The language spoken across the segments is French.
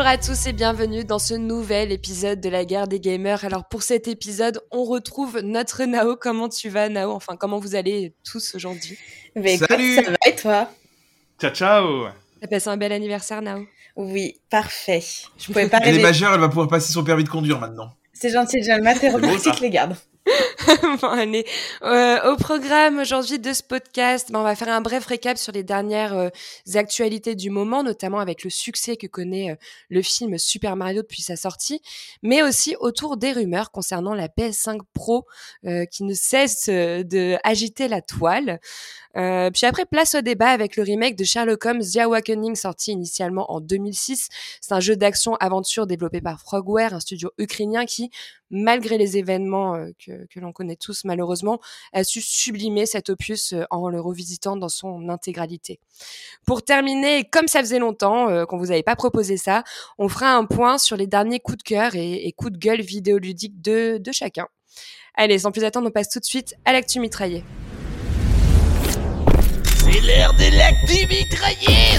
Bonjour à tous et bienvenue dans ce nouvel épisode de la guerre des gamers. Alors pour cet épisode, on retrouve notre Nao. Comment tu vas Nao? Enfin, comment vous allez tous aujourd'hui? Bah, Salut Ça va et toi? Ciao ciao T'as passé un bel anniversaire Nao? Oui, parfait. Je pouvais pas Elle est majeure, elle va pouvoir passer son permis de conduire maintenant. C'est gentil, Jalma, t'es romantique les gardes. bon, allez. Euh, au programme aujourd'hui de ce podcast, ben, on va faire un bref récap sur les dernières euh, actualités du moment, notamment avec le succès que connaît euh, le film Super Mario depuis sa sortie, mais aussi autour des rumeurs concernant la PS5 Pro qui ne cesse de agiter la toile. Euh, puis après, place au débat avec le remake de Sherlock Holmes The Awakening, sorti initialement en 2006. C'est un jeu d'action-aventure développé par Frogware, un studio ukrainien qui, malgré les événements euh, que, que l'on connaît tous malheureusement, a su sublimer cet opus euh, en le revisitant dans son intégralité. Pour terminer, comme ça faisait longtemps euh, qu'on vous avait pas proposé ça, on fera un point sur les derniers coups de cœur et, et coups de gueule vidéoludiques de, de chacun. Allez, sans plus attendre, on passe tout de suite à l'actu mitraillé. C'est l'heure de l'actu mitraillé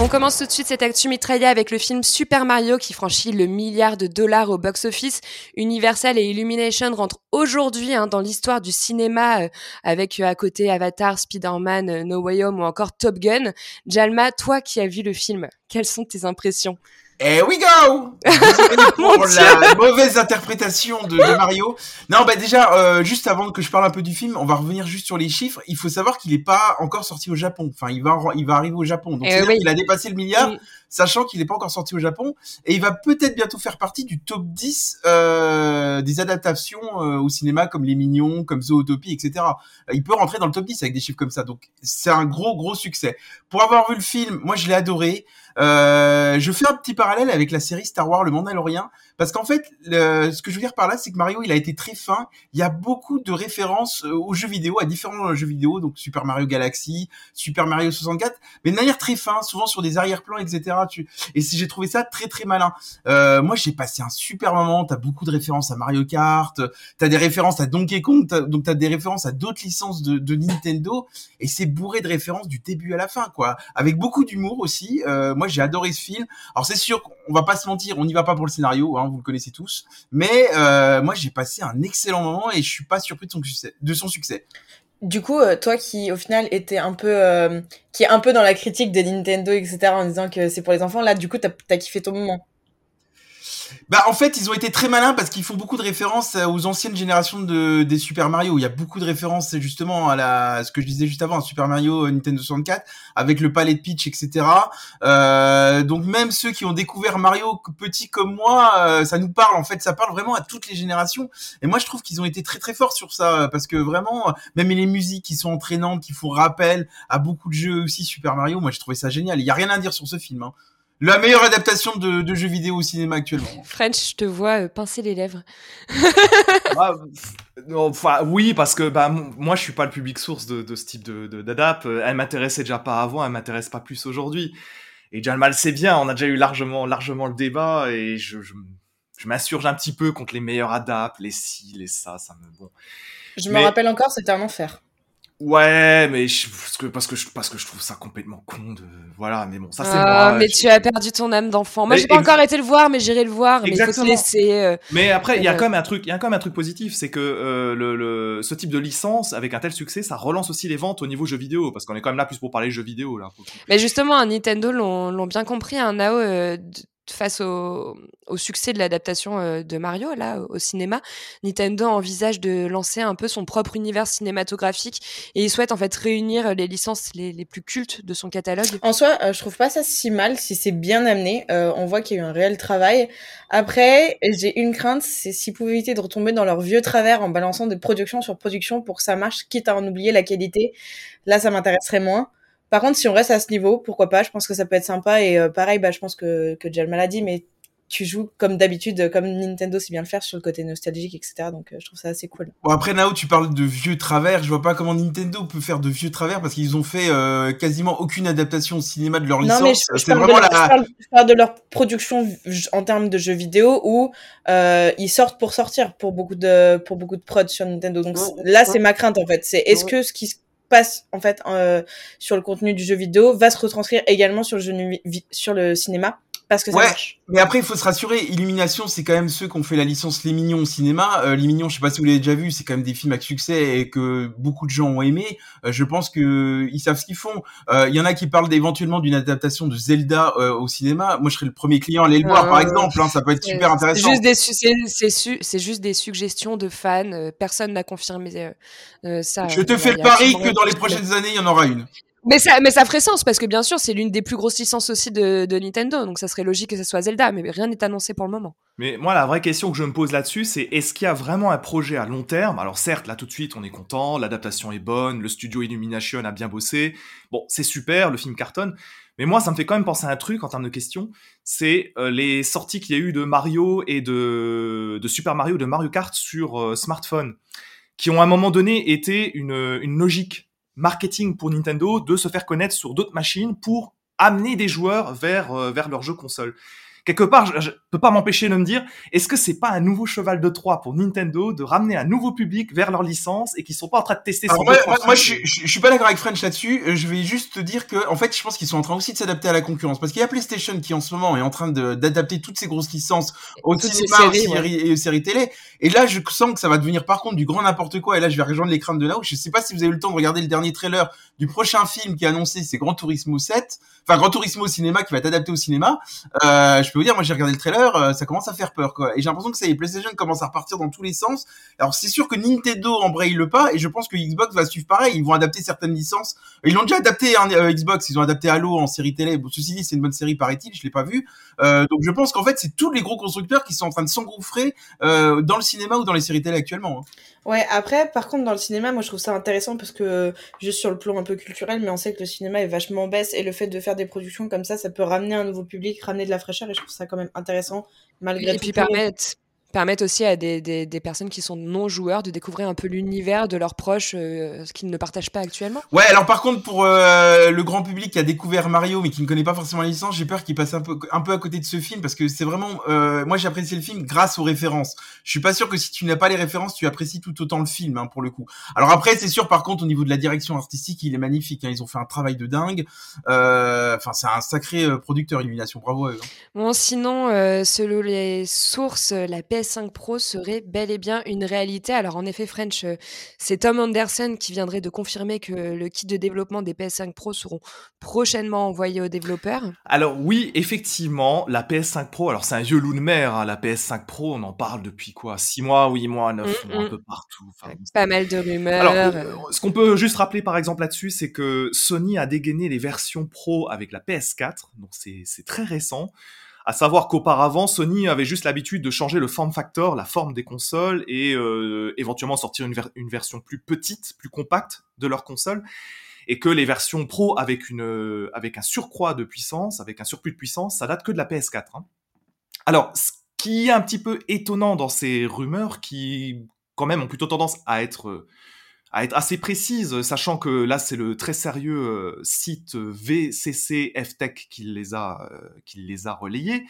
On commence tout de suite cette actu mitraillée avec le film Super Mario qui franchit le milliard de dollars au box-office. Universal et Illumination rentrent aujourd'hui hein, dans l'histoire du cinéma euh, avec euh, à côté Avatar, Spider-Man, euh, No Way Home ou encore Top Gun. Jalma, toi qui as vu le film, quelles sont tes impressions? Here we go Pour la mauvaise interprétation de, de Mario. Non, bah déjà, euh, juste avant que je parle un peu du film, on va revenir juste sur les chiffres. Il faut savoir qu'il n'est pas encore sorti au Japon. Enfin, il va, il va arriver au Japon. Donc, eh il a dépassé le milliard, sachant qu'il n'est pas encore sorti au Japon. Et il va peut-être bientôt faire partie du top 10 euh, des adaptations euh, au cinéma, comme Les Mignons, comme Zootopie, etc. Il peut rentrer dans le top 10 avec des chiffres comme ça. Donc, c'est un gros, gros succès. Pour avoir vu le film, moi, je l'ai adoré. Euh, je fais un petit parallèle avec la série Star Wars Le Mandalorian parce qu'en fait, ce que je veux dire par là, c'est que Mario, il a été très fin. Il y a beaucoup de références euh, aux jeux vidéo, à différents jeux vidéo, donc Super Mario Galaxy, Super Mario 64, mais de manière très fin, souvent sur des arrière-plans, etc. Tu... Et si j'ai trouvé ça très très malin. Euh, moi, j'ai passé un super moment. T'as beaucoup de références à Mario Kart, t'as des références à Donkey Kong, donc t'as des références à d'autres licences de, de, Nintendo, et c'est bourré de références du début à la fin, quoi. Avec beaucoup d'humour aussi. Euh, j'ai adoré ce film. Alors c'est sûr qu'on va pas se mentir, on n'y va pas pour le scénario. Hein, vous le connaissez tous. Mais euh, moi, j'ai passé un excellent moment et je suis pas surpris de son succès. Du coup, euh, toi qui au final était un peu, euh, qui est un peu dans la critique de Nintendo, etc., en disant que c'est pour les enfants, là, du coup, t'as as kiffé ton moment. Bah en fait ils ont été très malins parce qu'ils font beaucoup de références euh, aux anciennes générations de des Super Mario. Il y a beaucoup de références justement à la ce que je disais juste avant, à Super Mario euh, Nintendo 64 avec le palais de Peach, etc. Euh, donc même ceux qui ont découvert Mario petit comme moi, euh, ça nous parle en fait, ça parle vraiment à toutes les générations. Et moi je trouve qu'ils ont été très très forts sur ça parce que vraiment même les musiques qui sont entraînantes, qui font rappel à beaucoup de jeux aussi Super Mario, moi j'ai trouvé ça génial. Il y a rien à dire sur ce film. Hein la meilleure adaptation de, jeux vidéo au cinéma actuellement. French, je te vois euh, pincer les lèvres. Ah, enfin, oui, parce que bah, moi, je suis pas le public source de, ce type de, d'adap. Elle m'intéressait déjà pas avant, elle m'intéresse pas plus aujourd'hui. Et déjà, mal c'est bien, on a déjà eu largement, largement le débat et je, je, m'insurge un petit peu contre les meilleurs adapts, les ci, les ça, ça me... Bon. Je me rappelle encore, c'était un enfer. Ouais, mais je, parce que parce que je parce que je trouve ça complètement con de voilà, mais bon, ça c'est ah, moi. Mais tu as perdu ton âme d'enfant. Moi, j'ai pas encore été le voir, mais j'irai le voir. Exactement. Mais faut te laisser. Euh, mais après, il y a quand même un truc, il y a quand même un truc positif, c'est que euh, le, le, ce type de licence avec un tel succès, ça relance aussi les ventes au niveau jeux vidéo, parce qu'on est quand même là plus pour parler jeux vidéo là. Mais justement, Nintendo l'ont bien compris, un Nao. Face au, succès de l'adaptation euh, de Mario là au cinéma, Nintendo envisage de lancer un peu son propre univers cinématographique et il souhaite en fait réunir les licences les, plus cultes de son catalogue. En soi, euh, je trouve pas ça si mal si c'est bien amené. Euh, on voit qu'il y a eu un réel travail. Après, j'ai une crainte, c'est s'ils pouvaient éviter de retomber dans leur vieux travers en balançant des productions sur production pour que ça marche, quitte à en oublier la qualité. Là, ça m'intéresserait moins. Par contre, si on reste à ce niveau, pourquoi pas Je pense que ça peut être sympa. Et euh, pareil, bah, je pense que, que Jalma l'a dit, mais tu joues comme d'habitude, comme Nintendo sait bien le faire sur le côté nostalgique, etc. Donc euh, je trouve ça assez cool. Bon, après Nao, tu parles de vieux travers. Je vois pas comment Nintendo peut faire de vieux travers parce qu'ils ont fait euh, quasiment aucune adaptation au cinéma de leur licence. Non, mais je, parle, vraiment de leur, je, parle, de leur production en termes de jeux vidéo où euh, ils sortent pour sortir pour beaucoup de pour beaucoup de prod sur Nintendo. Donc là, c'est ma crainte en fait. C'est est-ce que ce qui passe en fait euh, sur le contenu du jeu vidéo va se retranscrire également sur le jeu sur le cinéma parce que ça Ouais. marche. Mais après, il faut se rassurer, Illumination, c'est quand même ceux qui ont fait la licence Les Mignons au cinéma. Euh, Les Mignons, je sais pas si vous l'avez déjà vu, c'est quand même des films à succès et que beaucoup de gens ont aimé. Euh, je pense que ils savent ce qu'ils font. Euh, Il y en a qui parlent éventuellement d'une adaptation de Zelda au cinéma. Moi, je serais le premier client à aller le voir, par exemple. hein, ça peut être super intéressant. c'est juste des suggestions de fans. personne n'a confirmé ça. Je te fais le pari que dans les prochaines années, il y en aura une. Mais ça, mais ça ferait sens parce que bien sûr, c'est l'une des plus grosses licences aussi de, de Nintendo, donc ça serait logique que ce soit Zelda, mais rien n'est annoncé pour le moment. Mais moi, la vraie question que je me pose là-dessus, c'est est-ce qu'il y a vraiment un projet à long terme? Alors certes, là tout de suite, on est content, l'adaptation est bonne, le studio Illumination a bien bossé. Bon, c'est super, le film cartonne. Mais moi, ça me fait quand même penser à un truc en termes de questions. C'est euh, les sorties qu'il y a eu de Mario et de, de Super Mario, de Mario Kart sur euh, smartphone, qui ont à un moment donné été une, une logique marketing pour Nintendo de se faire connaître sur d'autres machines pour amener des joueurs vers, euh, vers leurs jeux console. Quelque part, je, je peux pas m'empêcher de me dire, est-ce que c'est pas un nouveau cheval de Troie pour Nintendo de ramener un nouveau public vers leur licence et qu'ils sont pas en train de tester Alors moi, d'autres moi, moi, je, je, je suis pas d'accord avec French là-dessus. Euh, Je vais juste te dire que, en fait, je pense qu'ils sont en train aussi de s'adapter à la concurrence. Parce qu'il y a PlayStation qui, en ce moment, est en train de- d'adapter toutes ces grosses licences au cinéma, aux séries, ouais. séries et aux séries télé. Et là, je sens que ça va devenir, par contre, du grand n'importe quoi. Et là, je vais rejoindre les craintes de là-haut. Je sais pas si vous avez eu le temps de regarder le dernier trailer du prochain film qui est annoncé, c'est Gran Turismo 7. Enfin, Gran Turismo au cinéma qui va être adapté au cinéma. Euh, je peux vous dire, moi, j'ai regardé le trailer, euh, ça commence à faire peur, quoi. Et j'ai l'impression que ça y est, PlayStation commence à repartir dans tous les sens. Alors, c'est sûr que Nintendo embraye le pas, et je pense que Xbox va suivre pareil. Ils vont adapter certaines licences. Ils l'ont déjà adapté, hein, euh, Xbox. Ils ont adapté Halo en série télé. Bon, ceci dit, c'est une bonne série, paraît-il. Je l'ai pas vu. Euh, donc, je pense qu'en fait, c'est tous les gros constructeurs qui sont en train de s'engouffrer euh, dans le cinéma ou dans les séries télé actuellement. hein. Ouais, après, par contre, dans le cinéma, moi, je trouve ça intéressant parce que, juste sur le plan un peu culturel, mais on sait que le cinéma est vachement baisse et le fait de faire des productions comme ça, ça peut ramener un nouveau public, ramener de la fraîcheur trouve ça quand même intéressant, malgré Et tout. puis pour- permettre, permettre aussi à des, des, des personnes qui sont non-joueurs de découvrir un peu l'univers de leurs proches, euh, ce qu'ils ne partagent pas actuellement. Ouais, alors par contre, pour euh, le grand public qui a découvert Mario mais qui ne connaît pas forcément la licence, j'ai peur qu'il passe un peu, un peu à côté de ce film parce que c'est vraiment, euh, moi j'ai apprécié le film grâce aux références. Je suis pas sûr que si tu n'as pas les références, tu apprécies tout autant le film hein, pour le coup. Alors après, c'est sûr par contre au niveau de la direction artistique, il est magnifique. hein, ils ont fait un travail de dingue. Enfin, c'est un sacré producteur Illumination. Bravo. À eux, hein. Bon, sinon, selon les sources, la PS5 Pro serait bel et bien une réalité. Alors, en effet, French, euh, c'est Tom Anderson qui viendrait de confirmer que le kit de développement des PS5 Pro seront prochainement envoyés aux développeurs. Alors oui, effectivement, la PS5 Pro, alors c'est un vieux loup de mer, hein, la PS5 Pro, on en parle depuis quoi 6 mois, 8 mois, 9 Mm, mois, un mm. peu partout. Enfin, pas mal de rumeurs. Alors, euh, ce qu'on peut juste rappeler par exemple là-dessus, c'est que Sony a dégainé les versions Pro avec la PS4, donc c'est très récent. À savoir qu'auparavant, Sony avait juste l'habitude de changer le form factor, la forme des consoles, et euh, éventuellement sortir une, ver- une version plus petite, plus compacte de leur console, et que les versions Pro avec une euh, un surcroît de puissance, avec un surplus de puissance, ça date que de la PS4. hein. Alors, ce qui est un petit peu étonnant dans ces rumeurs, qui quand même ont plutôt tendance à être euh, à être assez précises, sachant que là c'est le très sérieux euh, site VCC FTech qui les a euh, qui les a relayés.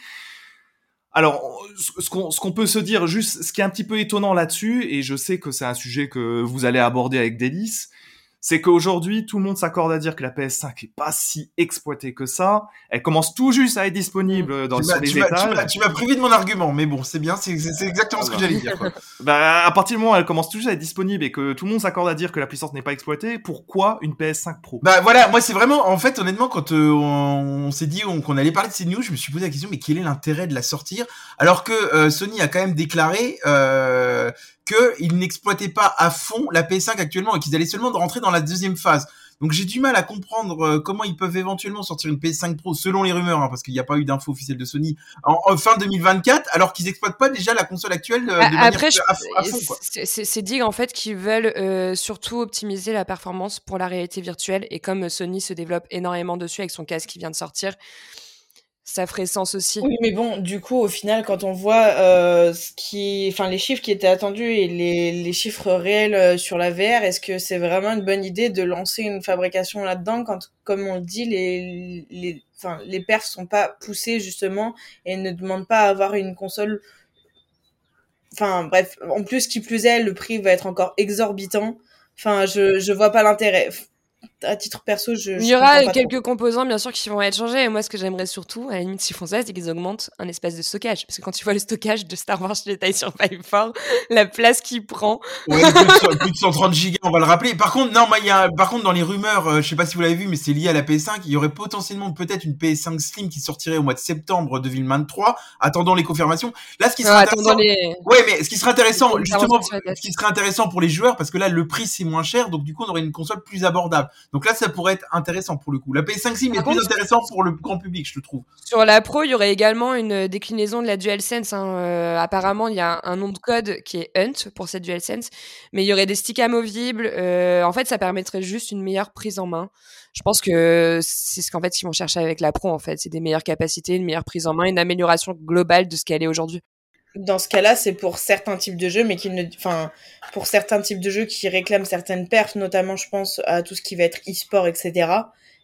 Alors, ce qu'on qu'on peut se dire, juste ce qui est un petit peu étonnant là-dessus, et je sais que c'est un sujet que vous allez aborder avec délice, c'est qu'aujourd'hui tout le monde s'accorde à dire que la PS5 est pas si exploitée que ça. Elle commence tout juste à être disponible dans Tu sur les tu tu étages. m'as- tu m'as privé de mon argument, mais bon, c'est bien, c'est exactement ce que j'allais dire. Quoi. Bah, à partir du moment où elle commence toujours à être disponible et que tout le monde s'accorde à dire que la puissance n'est pas exploitée, pourquoi une PS5 Pro? Bah voilà, moi c'est vraiment, en fait, honnêtement, quand euh, on, on s'est dit on- qu'on allait parler de ces news, je me suis posé la question, mais quel est l'intérêt de la sortir? Alors que euh, Sony a quand même déclaré euh, qu'ils n'exploitaient pas à fond la PS5 actuellement et qu'ils allaient seulement rentrer dans la deuxième phase. Donc j'ai du mal à comprendre euh, comment ils peuvent éventuellement sortir une PS5 Pro, selon les rumeurs, hein, parce qu'il n'y a pas eu d'infos officielles de Sony, en, en fin 2024, alors qu'ils exploitent pas déjà la console actuelle euh, de Après, je- à, à fond. Quoi. c'est- c'est c'est dit en fait qu'ils veulent euh, surtout optimiser la performance pour la réalité virtuelle. Et comme Sony se développe énormément dessus avec son casque qui vient de sortir, ça ferait sens aussi. Oui, mais bon, du coup, au final, quand on voit euh, ce qui, enfin, les chiffres qui étaient attendus et les, les chiffres réels euh, sur la VR, est-ce que c'est vraiment une bonne idée de lancer une fabrication là-dedans quand, comme on le dit, les, les, enfin, les sont pas poussés justement et ne demandent pas à avoir une console? Enfin, bref, en plus, qui plus est, le prix va être encore exorbitant. Enfin, je, je vois pas l'intérêt à titre perso, je. Il y aura quelques composants, bien sûr, qui vont être changés. Et moi, ce que j'aimerais surtout, à la limite, s'ils font ça, c'est qu'ils augmentent un espace de stockage. Parce que quand tu vois le stockage de Star Wars Jedi sur 4, la place qu'il prend. Ouais, plus, de 130 gigas, on va le rappeler. Par contre, non, il y a, par contre, dans les rumeurs, euh, je sais pas si vous l'avez vu, mais c'est lié à la PS5, il y aurait potentiellement peut-être une PS5 Slim qui sortirait au mois de septembre 2023. Attendons les confirmations. Là, ce qui serait intéressant. Ouais, mais ce qui serait intéressant, justement, ce qui serait intéressant pour les joueurs, parce que là, le prix c'est moins cher, donc du coup, on aurait une console plus abordable. Donc là, ça pourrait être intéressant pour le coup. La PS5 Slim est plus intéressant pour le grand public, je trouve. Sur la Pro, il y aurait également une déclinaison de la DualSense. Hein. Euh, apparemment, il y a un nom de code qui est Hunt pour cette DualSense, mais il y aurait des sticks amovibles. Euh, en fait, ça permettrait juste une meilleure prise en main. Je pense que c'est ce qu'en fait ils vont chercher avec la Pro. En fait, c'est des meilleures capacités, une meilleure prise en main, une amélioration globale de ce qu'elle est aujourd'hui dans ce cas-là, c'est pour certains types de jeux, mais qui ne, enfin, pour certains types de jeux qui réclament certaines perfs, notamment, je pense à tout ce qui va être e-sport, etc.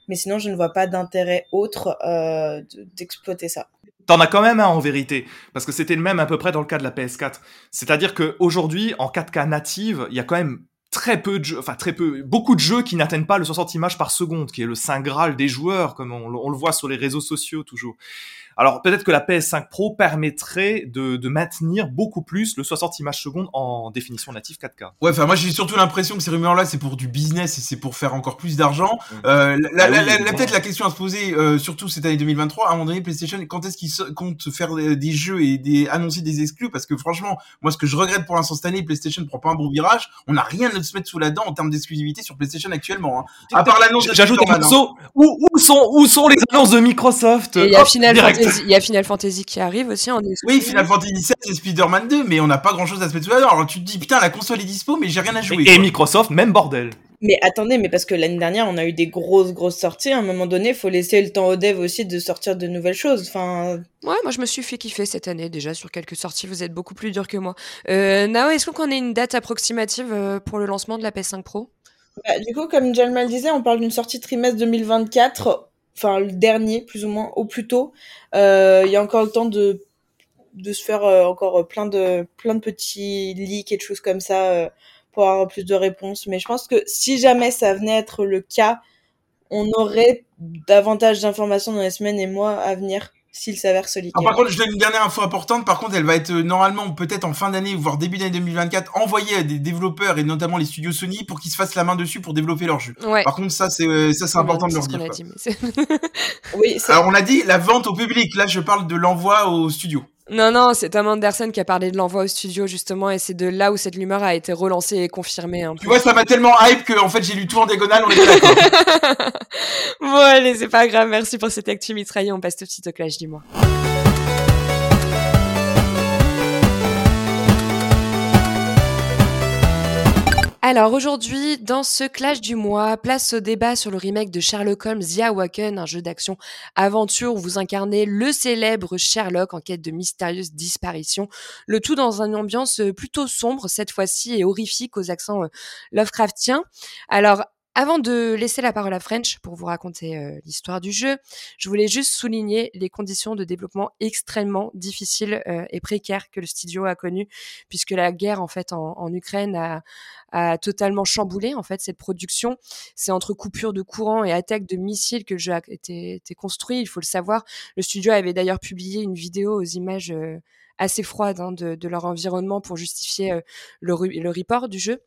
Mais sinon, je ne vois pas d'intérêt autre euh, d'exploiter ça. T'en as quand même un en vérité, parce que c'était le même à peu près dans le cas de la PS4. C'est-à-dire qu'aujourd'hui, en 4K native, il y a quand même très peu de jeux, enfin très peu, beaucoup de jeux qui n'atteignent pas le 60 images par seconde, qui est le saint graal des joueurs, comme on, on le voit sur les réseaux sociaux toujours. Alors peut-être que la PS5 Pro permettrait de, de, maintenir beaucoup plus le 60 images secondes en définition native 4K. Ouais, enfin moi j'ai surtout l'impression que ces rumeurs-là c'est pour du business et c'est pour faire encore plus d'argent. Mmh. Euh, la, ah peut-être la question à se poser, euh, surtout cette année 2023, à un moment donné PlayStation, quand est-ce qu'ils comptent faire des jeux et des annoncer des exclus? Parce que franchement, moi ce que je regrette pour l'instant cette année, PlayStation prend pas un bon virage. On n'a rien à se mettre sous la dent en termes d'exclusivité sur PlayStation actuellement. Hein. À part l'annonce. J'ajoute un morceau. Où, où sont où sont les annonces de Microsoft? Il y a Final il y a Final Fantasy qui arrive aussi en Oui, Final Fantasy 7 et Spider-Man 2, mais on n'a pas grand chose à se mettre sous la dent. Alors tu te dis, putain, la console est dispo, mais j'ai rien à jouer. Et, Microsoft, même bordel. Mais attendez, mais parce que l'année dernière, on a eu des grosses, grosses sorties. À un moment donné, il faut laisser le temps aux devs aussi de sortir de nouvelles choses. Enfin. Ouais, moi, je me suis fait kiffer cette année déjà sur quelques sorties. Vous êtes beaucoup plus dur que moi. Euh, Nao, est-ce qu'on a une date approximative euh, pour le lancement de la PS5 Pro? Bah, Du coup, comme Jalmal disait, on parle d'une sortie trimestre 2024 enfin le dernier plus ou moins au plus tôt. Euh, il y a encore le temps de de se faire euh, encore plein de plein de petits leaks et de choses comme ça euh, pour avoir plus de réponses. Mais je pense que si jamais ça venait être le cas, on aurait davantage d'informations dans les semaines et mois à venir s'il s'avère solide. par contre, je donne une dernière info importante. Par contre, elle va être euh, normalement peut-être en fin d'année, voire début d'année 2024, envoyée à des développeurs et notamment les studios Sony pour qu'ils se fassent la main dessus pour développer leur jeu. Par contre, ça c'est euh, ça c'est important de leur dire. oui. Alors on a dit la vente au public. Là, je parle de l'envoi au studio. Non, non, c'est Tom Anderson qui a parlé de l'envoi au studio justement, et c'est de là où cette rumeur a été relancée et confirmée. Tu vois, ça m'a tellement hype que en fait j'ai lu tout en diagonale, on est d'accord. bon, allez, c'est pas grave, merci pour cette actu mitraillée, on passe tout de suite au clash, dis-moi. Alors aujourd'hui, dans ce clash du mois, place au débat sur le remake de Sherlock Holmes The Awaken, un jeu d'action aventure où vous incarnez le célèbre Sherlock en quête de mystérieuses disparitions. Le tout dans une ambiance plutôt sombre cette fois-ci et horrifique aux accents euh, Lovecraftiens. Alors avant de laisser la parole à French pour vous raconter euh, l'histoire du jeu, je voulais juste souligner les conditions de développement extrêmement difficiles euh, et précaires que le studio a connues, puisque la guerre en fait en, Ukraine a, totalement chamboulé en fait cette production. C'est entre coupures de courant et attaques de missiles que le jeu a été, construit. Il faut le savoir. Le studio avait d'ailleurs publié une vidéo aux images euh, assez froides hein, de, leur environnement pour justifier le report du jeu.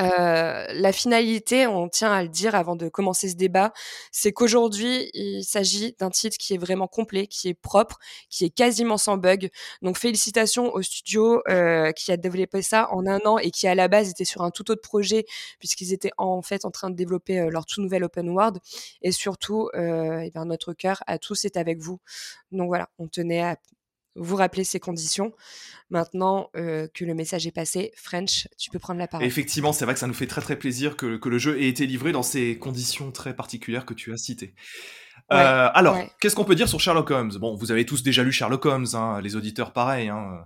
Euh, la finalité, on tient à le dire avant de commencer ce débat, c'est qu'aujourd'hui, il s'agit d'un titre qui est vraiment complet, qui est propre, qui est quasiment sans bug. Donc félicitations au studio euh, qui a développé ça en un an et qui à la base était sur un tout autre projet puisqu'ils étaient en fait en train de développer euh, leur tout nouvel open world. Et surtout, euh, et bien notre cœur à tous est avec vous. Donc voilà, on tenait à vous rappeler ces conditions. Maintenant euh, que le message est passé, French, tu peux prendre la parole. Effectivement, c'est vrai que ça nous fait très très plaisir que, que, le jeu ait été livré dans ces conditions très particulières que tu as citées. euh, alors, qu'est-ce qu'on peut dire sur Sherlock Holmes? Bon, vous avez tous déjà lu Sherlock Holmes, hein, les auditeurs pareil. Hein.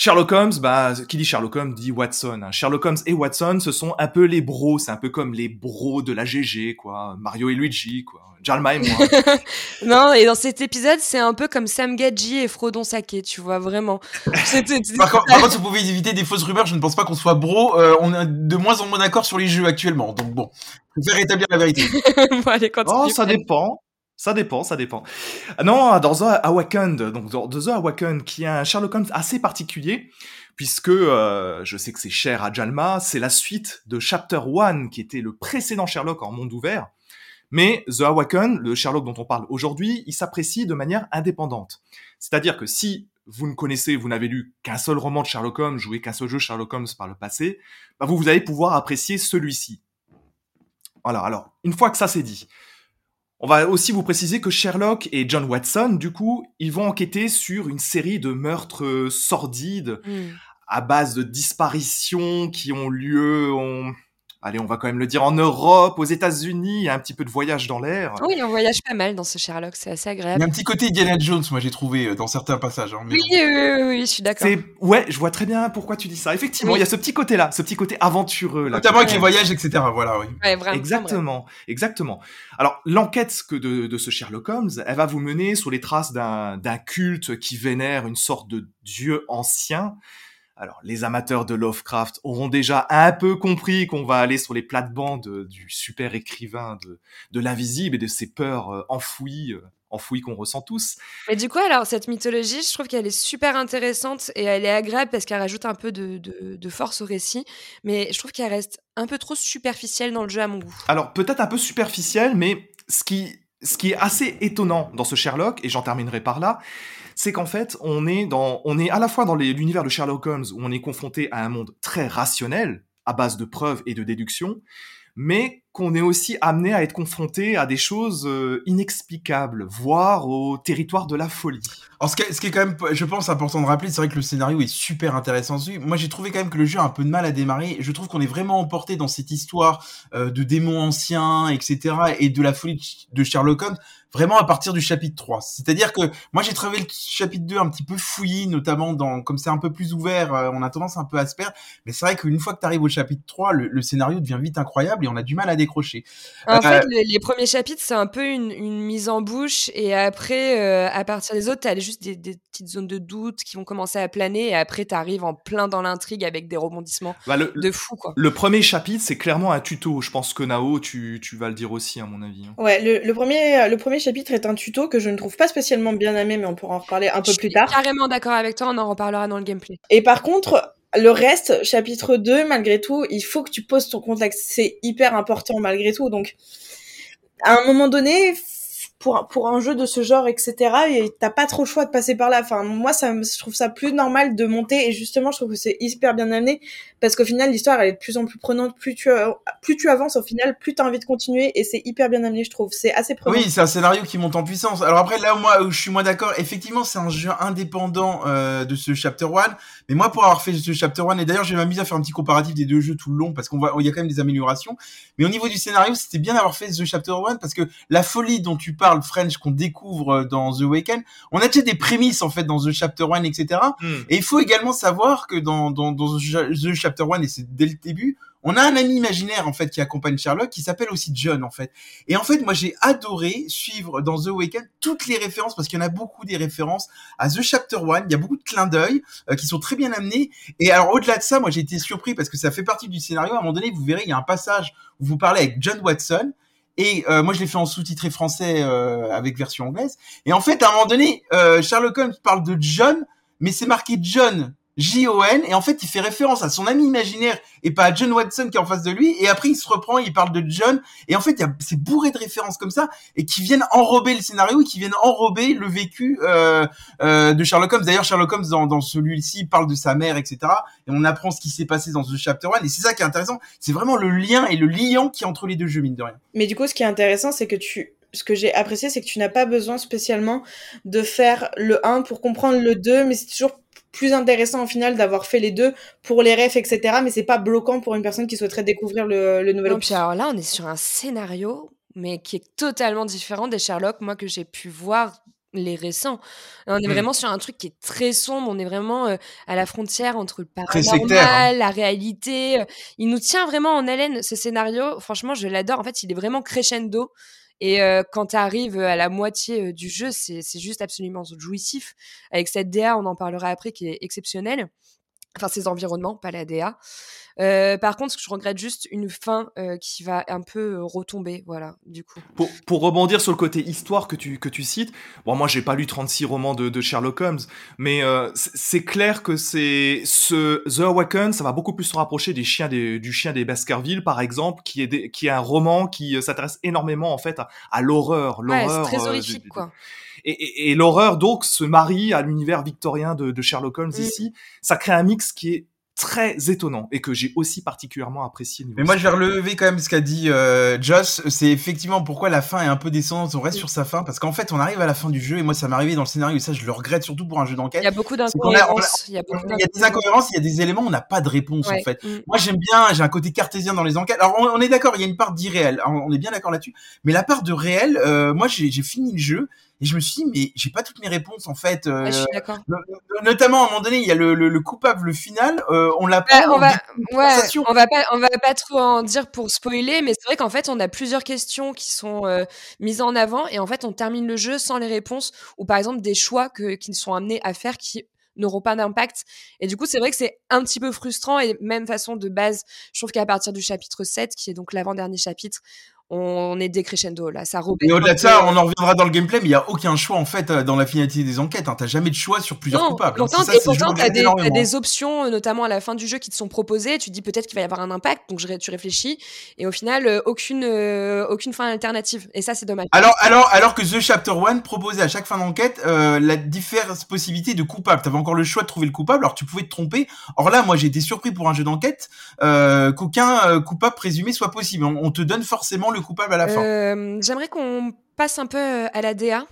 Sherlock Holmes, bah, qui dit Sherlock Holmes dit Watson. hein. Sherlock Holmes et Watson, ce sont un peu les bros, c'est un peu comme les bros de la GG, quoi. Mario et Luigi, quoi. Jalma et moi. Non, et dans cet épisode, c'est un peu comme Sam Gadji et Frodon Sake, tu vois, vraiment. C'était- Par contre, par contre, si vous pouvez éviter des fausses rumeurs, je ne pense pas qu'on soit bro. euh, on est de moins en moins d'accord sur les jeux actuellement. Donc bon, je préfère établir la vérité. bon, allez, continue. Oh, ça dépend. Ça dépend, ça dépend. Ah Non, dans The Awakened, donc dans The Awakened, qui est un Sherlock Holmes assez particulier, puisque euh, je sais que c'est cher à Jalma, c'est la suite de Chapter 1, qui était le précédent Sherlock en monde ouvert. Mais The Awakened, le Sherlock dont on parle aujourd'hui, il s'apprécie de manière indépendante. C'est-à-dire que si vous ne connaissez, vous n'avez lu qu'un seul roman de Sherlock Holmes, joué qu'un seul jeu Sherlock Holmes par le passé, bah vous, vous allez pouvoir apprécier celui-ci. Voilà, alors, une fois que ça c'est dit, on va aussi vous préciser que Sherlock et John Watson, du coup, ils vont enquêter sur une série de meurtres euh, sordides Hmm. à base de disparitions qui ont lieu, en- allez, on va quand même le dire, en Europe, aux États-Unis, il y a un petit peu de voyage dans l'air. Oui, on voyage pas mal dans ce Sherlock, c'est assez Il y agréable. a un petit côté Indiana Jones, moi j'ai trouvé euh, dans certains passages. hein, mais Oui, oui, oui, oui, je suis d'accord. C'est ouais, je vois très bien pourquoi tu dis ça. Effectivement, Oui. il y a ce petit côté-là, ce petit côté aventureux là. Notamment avec Ouais. les voyages, etc. Voilà, oui. Ouais, vraiment. Exactement, exactement. Alors, l'enquête que de, de ce Sherlock Holmes, elle va vous mener sur les traces d'un d'un culte qui vénère une sorte de dieu ancien. Alors, les amateurs de Lovecraft auront déjà un peu compris qu'on va aller sur les plates-bandes du super écrivain de, de l'invisible et de ses peurs euh, enfouies, euh, enfouies qu'on ressent tous. Mais du coup, alors, cette mythologie, je trouve qu'elle est super intéressante et elle est agréable parce qu'elle rajoute un peu de, de- de force au récit. Mais je trouve qu'elle reste un peu trop superficielle dans le jeu à mon goût. Alors peut-être un peu superficiel, mais ce qui, ce qui est assez étonnant dans ce Sherlock, et j'en terminerai par là, c'est qu'en fait on est à la fois dans l'univers de Sherlock Holmes où on est confronté à un monde très rationnel, à base de preuves et de déductions, mais qu'on est aussi amené à être confronté à des choses euh, inexplicables, voire au territoire de la folie. Alors, ce qui, est, quand même, je pense, important de rappeler, c'est vrai que le scénario est super intéressant. Moi, j'ai trouvé quand même que le jeu a un peu de mal à démarrer. Je trouve qu'on est vraiment emporté dans cette histoire euh, de démons anciens, etc., et de la folie de Sherlock Holmes, vraiment à partir du chapitre 3. C'est-à-dire que moi, j'ai trouvé le chapitre 2 un petit peu fouillis, notamment dans, comme c'est un peu plus ouvert, euh, on a tendance un peu à se perdre. Mais c'est vrai qu'une fois que tu arrives au chapitre 3, le, le scénario devient vite incroyable et on a du mal à décrocher. En Euh, fait, le- les premiers chapitres, c'est un peu une, une mise en bouche. Et après, euh, à partir des autres, t'as juste des, des petites zones de doute qui vont commencer à planer. Et après, t'arrives en plein dans l'intrigue avec des rebondissements Bah, le, de fou, quoi. le premier chapitre, c'est clairement un tuto. Je pense que Nao, tu, tu vas le dire aussi, à mon avis. hein. Ouais, le, le premier, le premier chapitre est un tuto que je ne trouve pas spécialement bien aimé, mais on pourra en reparler un peu Je plus suis tard. carrément d'accord avec toi. On en reparlera dans le gameplay. Et par contre, le reste, chapitre 2, malgré tout, il faut que tu poses ton contexte. C'est hyper important malgré tout. Donc, à un moment donné, pour, pour un jeu de ce genre, etc., et t'as pas trop le choix de passer par là. Enfin, moi, ça, je trouve ça plus normal de monter. Et justement, je trouve que c'est hyper bien amené. Parce qu'au final, l'histoire, elle est de plus en plus prenante. Plus tu, plus tu avances, au final, plus t'as envie de continuer. Et c'est hyper bien amené, je trouve. C'est assez prenant. Oui, c'est un scénario qui monte en puissance. Alors après, là où moi, où je suis moins d'accord, effectivement, c'est un jeu indépendant euh, de ce Chapter 1. Mais moi, pour avoir fait ce Chapter 1, et d'ailleurs, j'ai m'amusé à faire un petit comparatif des deux jeux tout le long, parce qu'on va, il y a quand même des améliorations. Mais au niveau du scénario, c'était bien d'avoir fait ce Chapter 1, parce que la folie dont tu parles, French, qu'on découvre euh, dans The Weekend, on a déjà des prémices, en fait, dans The Chapter 1, etc. Et il faut également savoir que dans, dans, dans The Chapter 1, et c'est dès le début, on a un ami imaginaire en fait qui accompagne Sherlock qui s'appelle aussi John en fait. Et en fait moi j'ai adoré suivre dans The Weekend toutes les références parce qu'il y en a beaucoup des références à The Chapter 1, il y a beaucoup de clins d'œil euh, qui sont très bien amenés et alors au-delà de ça moi j'ai été surpris parce que ça fait partie du scénario à un moment donné vous verrez il y a un passage où vous parlez avec John Watson et euh, moi je l'ai fait en sous-titré français euh, avec version anglaise. Et en fait à un moment donné euh, Sherlock Holmes parle de John mais c'est marqué John J-O-N, et en fait, il fait référence à son ami imaginaire et pas à John Watson qui est en face de lui, et après, il se reprend, il parle de John, et en fait, il a, c'est bourré de références comme ça, et qui viennent enrober le scénario, et qui viennent enrober le vécu euh, euh, de Sherlock Holmes. D'ailleurs, Sherlock Holmes, dans, dans celui-ci, parle de sa mère, etc., et on apprend ce qui s'est passé dans The Chapter 1, et c'est ça qui est intéressant, c'est vraiment le lien et le liant qui est entre les deux jeux, mine de rien. Mais du coup, ce qui est intéressant, c'est que tu, ce que j'ai apprécié, c'est que tu n'as pas besoin spécialement de faire le 1 pour comprendre le 2, mais c'est toujours plus intéressant au final d'avoir fait les deux pour les refs, etc. Mais c'est pas bloquant pour une personne qui souhaiterait découvrir le, le nouvel Non, opus. puis alors là, on est sur un scénario, mais qui est totalement différent des Sherlock, moi, que j'ai pu voir les récents. On est Mm. vraiment sur un truc qui est très sombre. On est vraiment euh, à la frontière entre le sectaire, paranormal, hein. la réalité. euh. Il nous tient vraiment en haleine, ce scénario. Franchement, je l'adore. En fait, il est vraiment crescendo. Et euh, quand tu arrives à la moitié euh, du jeu, c'est c'est juste absolument jouissif. Avec cette DA, on en parlera après, qui est exceptionnelle. Enfin, ces environnements, pas la DA. Euh, par contre, je regrette juste une fin euh, qui va un peu euh, retomber, voilà, du coup. Pour, pour rebondir sur le côté histoire que tu, que tu cites, bon, moi j'ai pas lu 36 romans de, de Sherlock Holmes, mais euh, c'est- clair que c'est ce The Awakened, ça va beaucoup plus se rapprocher des chiens des, du chien des Baskerville, par exemple, qui est, des- qui est un roman qui s'intéresse énormément en fait à, à l'horreur, Ouais, c'est très du- horrifique, du- quoi. Et, et- et l'horreur donc se marie à l'univers victorien de, de Sherlock Holmes Mm. ici. Ça crée un mix qui est très étonnant et que j'ai aussi particulièrement apprécié. Mais moi, je vais relever quand même ce qu'a dit euh, Joss. C'est effectivement pourquoi la fin est un peu descendante. On reste sur sa fin parce qu'en fait, on arrive à la fin du jeu et moi, ça m'est arrivé dans le scénario et ça, je le regrette surtout pour un jeu Il d'enquête. y a beaucoup d'incohérences. Il y a beaucoup Il y a des incohérences, il y a des éléments, on n'a pas de réponse Ouais. en fait. Mm. Moi, j'aime bien, j'ai un côté cartésien dans les enquêtes. Alors, on, on est d'accord, il y a une part d'irréel. On on est bien d'accord là-dessus. Mais la part de réel, euh, moi, j'ai fini le jeu et je me suis dit, mais j'ai pas toutes mes réponses en fait. euh, je suis d'accord. no- no- notamment, à un moment donné, il y a le, le, le coupable, le final, euh, on l'a Bah, pas. on va, ouais, on va pas, on va pas trop en dire pour spoiler, mais c'est vrai qu'en fait, on a plusieurs questions qui sont euh, mises en avant et en fait, on termine le jeu sans les réponses ou par exemple des choix que, qui sont amenés à faire qui n'auront pas d'impact. Et du coup, c'est vrai que c'est un petit peu frustrant et même façon de base, je trouve qu'à partir du chapitre 7, qui est donc l'avant-dernier chapitre, on est décrescendo là, ça Et rebelle au-delà un de ça, on en reviendra dans le gameplay, mais il y a aucun choix en fait euh, dans la finalité des enquêtes. Hein. T'as jamais de choix sur plusieurs Non, coupables. hein. Pourtant, ça, et pourtant, t'as des, énormément. des options, euh, notamment à la fin du jeu, qui te sont proposées. Tu te dis peut-être qu'il va y avoir un impact, donc je tu réfléchis, et au final, euh, aucune, euh, aucune fin alternative. Et ça, c'est dommage. Alors, alors, alors que The Chapter One proposait à chaque fin d'enquête euh, la différence possibilité de coupable. T'avais encore le choix de trouver le coupable, alors tu pouvais te tromper. Or là, moi, j'ai été surpris pour un jeu d'enquête euh, qu'aucun coupable présumé soit possible. On, on te donne forcément le coupable à la fin. Euh, j'aimerais qu'on passe un peu euh, à la DA.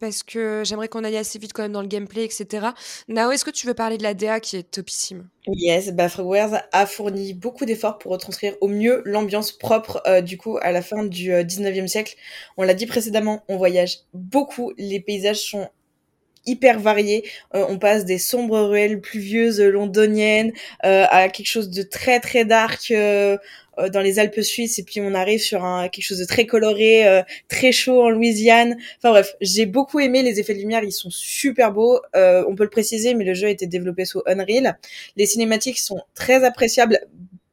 Parce que j'aimerais qu'on aille assez vite quand même dans le gameplay, etc. Nao, est-ce que tu veux parler de la DA qui est topissime? Yes, bah Frogwares a fourni beaucoup d'efforts pour retranscrire au mieux l'ambiance propre euh, du coup à la fin du euh, 19e siècle. On l'a dit précédemment, on voyage beaucoup, les paysages sont hyper variés. Euh, on passe des sombres ruelles pluvieuses londoniennes euh, à quelque chose de très très dark euh, euh, dans les Alpes suisses et puis on arrive sur un quelque chose de très coloré, euh, très chaud en Louisiane. Enfin bref, j'ai beaucoup aimé les effets de lumière, ils sont super beaux. On peut le préciser, mais le jeu a été développé sous Unreal. Les cinématiques sont très appréciables,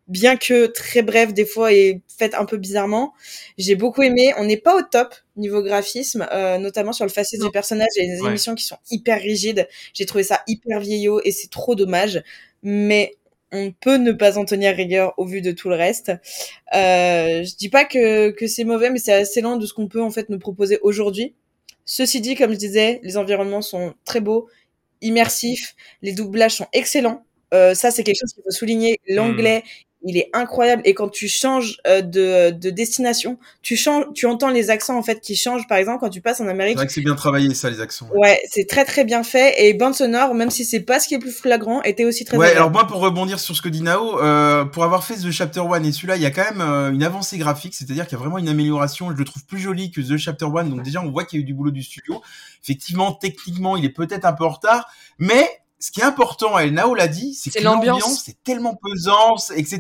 bien que très brèves des fois et faites un peu bizarrement. J'ai beaucoup aimé. On n'est pas au top niveau graphisme, euh, notamment sur le faciès Non. du personnage. Il y a des Ouais. émissions qui sont hyper rigides. J'ai trouvé ça hyper vieillot et c'est trop dommage. Mais on peut ne pas en tenir rigueur au vu de tout le reste. Euh, je dis pas que, que c'est mauvais, mais c'est assez loin de ce qu'on peut en fait nous proposer aujourd'hui. Ceci dit, comme je disais, les environnements sont très beaux, immersifs, les doublages sont excellents. Euh, ça, c'est quelque chose qu'il faut souligner. L'anglais, il est incroyable. Et quand tu changes euh, de, de destination, tu changes, tu entends les accents en fait qui changent. Par exemple, quand tu passes en C'est Amérique, vrai que c'est bien travaillé ça, les accents. Ouais, ouais, c'est très très bien fait. Et bande sonore, même si c'est pas ce qui est le plus flagrant, était aussi très. Ouais, alors moi pour rebondir sur ce que dit Nao, euh, pour avoir fait The Chapter One et celui-là, il y a quand même euh, une avancée graphique, c'est-à-dire qu'il y a vraiment une amélioration. Je le trouve plus joli que The Chapter One, donc déjà on voit qu'il y a eu du boulot du studio. Effectivement, techniquement, il est peut-être un peu en retard, mais ce qui est important, et Nao l'a dit, c'est que l'ambiance. l'ambiance, c'est tellement pesant, etc.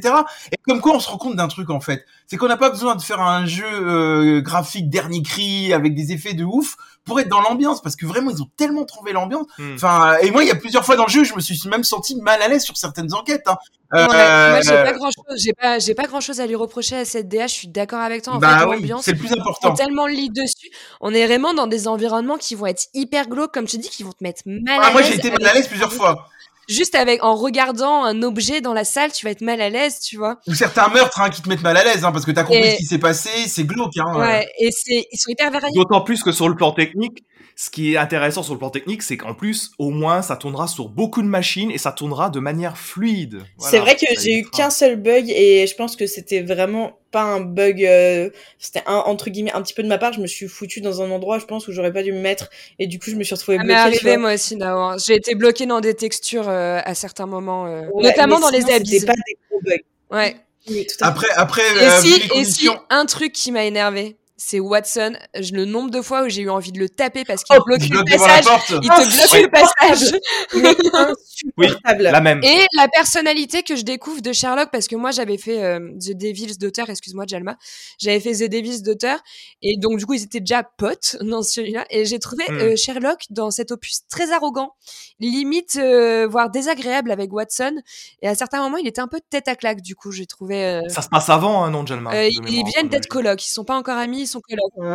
Et comme quoi, on se rend compte d'un truc en fait, c'est qu'on n'a pas besoin de faire un jeu euh, graphique dernier cri avec des effets de ouf pour être dans l'ambiance, parce que vraiment ils ont tellement trouvé l'ambiance. Hmm. Enfin, euh, et moi, il y a plusieurs fois dans le jeu, je me suis même senti mal à l'aise sur certaines enquêtes. Hein. Ouais, moi, j'ai Euh, pas grand chose, j'ai pas, j'ai pas grand chose à lui reprocher à cette DA. Je suis d'accord avec toi. En bah fait, oui, l'ambiance, c'est le plus on important. tellement le lit dessus. On est vraiment dans des environnements qui vont être hyper glauques, comme tu dis, qui vont te mettre mal Ah, à moi, j'ai été mal à l'aise plusieurs fois. Juste avec, en regardant un objet dans la salle, tu vas être mal à l'aise, tu vois. Ou certains meurtres hein, qui te mettent mal à l'aise, hein, parce que t'as compris Et- ce qui s'est passé, c'est glauque. Hein, Ouais, et c'est, ils sont hyper variés. D'autant plus que sur le plan technique, ce qui est intéressant sur le plan technique, c'est qu'en plus, au moins, ça tournera sur beaucoup de machines et ça tournera de manière fluide. Voilà, c'est vrai que j'ai eu qu'un seul bug et je pense que c'était vraiment pas un bug. euh, c'était un entre guillemets un petit peu de ma part. Je me suis foutu dans un endroit, je pense, où j'aurais pas dû me mettre et du coup je me suis retrouvée m'est bloquée. arrivé moi aussi, Nao. hein. J'ai été bloquée dans des textures euh, à certains moments, euh, Ouais, notamment dans les abysses. C'était pas des gros bugs. Ouais. Oui, tout à fait. Après, après, Et euh, si, les et si, un truc qui m'a énervé, c'est Watson. Le nombre de fois où j'ai eu envie de le taper parce qu'il Oh, bloque le bloque passage. Il te bloque Oui. le passage. Mais insupportable. La même. Et la personnalité que je découvre de Sherlock, parce que moi j'avais fait euh, The Devil's Daughter, excuse-moi Jalma, j'avais fait The Devil's Daughter, et donc du coup ils étaient déjà potes dans celui-là, et j'ai trouvé Hmm. euh, Sherlock dans cet opus très arrogant, limite euh, voire désagréable avec Watson, et à certains moments il était un peu tête à claque, du coup j'ai trouvé... euh, Ça se passe avant, hein, non, Jalma euh, ils viennent d'être colocs, ils sont pas encore amis,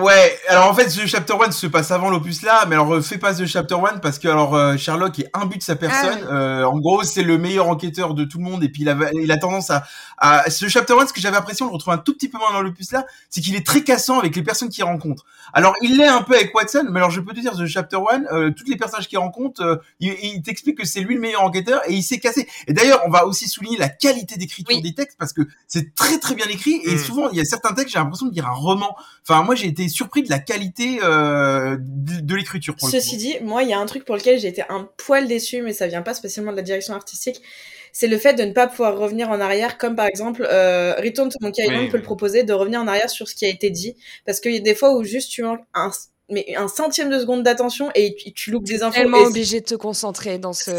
Ouais, alors en fait, The Chapter 1 se passe avant l'opus là, mais alors euh, fais pas The Chapter 1 parce que alors euh, Sherlock est un but de sa personne. Ah Euh, en gros, c'est le meilleur enquêteur de tout le monde et puis il a, il a tendance à, à ce Chapter 1, ce que j'avais l'impression, on le retrouve un tout petit peu moins dans l'opus là, c'est qu'il est très cassant avec les personnes qu'il rencontre. Alors il l'est un peu avec Watson, mais alors je peux te dire The Chapter 1, euh, toutes les personnages qu'il rencontre, euh, il, il t'explique que c'est lui le meilleur enquêteur et il s'est cassé. Et d'ailleurs, on va aussi souligner la qualité d'écriture Oui. des textes parce que c'est très très bien écrit et Mm. souvent il y a certains textes j'ai l'impression de lire un roman. Enfin moi j'ai été surpris de la qualité euh, de, de l'écriture. Ceci dit, moi, il y a un truc pour lequel j'ai été un poil déçue, mais ça vient pas spécialement de la direction artistique. C'est le fait de ne pas pouvoir revenir en arrière, comme par exemple, euh, Return to Monkey Island Oui, peut oui. le proposer, de revenir en arrière sur ce qui a été dit. Parce qu'il y a des fois où juste tu manques un, mais un centième de seconde d'attention et tu, tu loupes des infos. Tellement et obligé de te concentrer dans ce...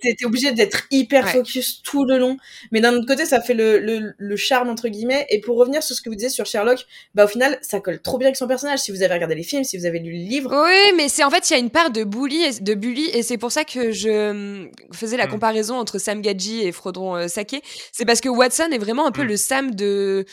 T'es obligé d'être hyper Ouais. focus tout le long. Mais d'un autre côté, ça fait le, le, le charme, entre guillemets. Et pour revenir sur ce que vous disiez sur Sherlock, bah au final, ça colle trop bien avec son personnage. Si vous avez regardé les films, si vous avez lu le livre, Oui, mais c'est en fait il y a une part de bully, et- de bully, et c'est pour ça que je hum, faisais la Mm. comparaison entre Sam Gadji et Frodon euh, Sake. C'est parce que Watson est vraiment un peu Mm. le Sam de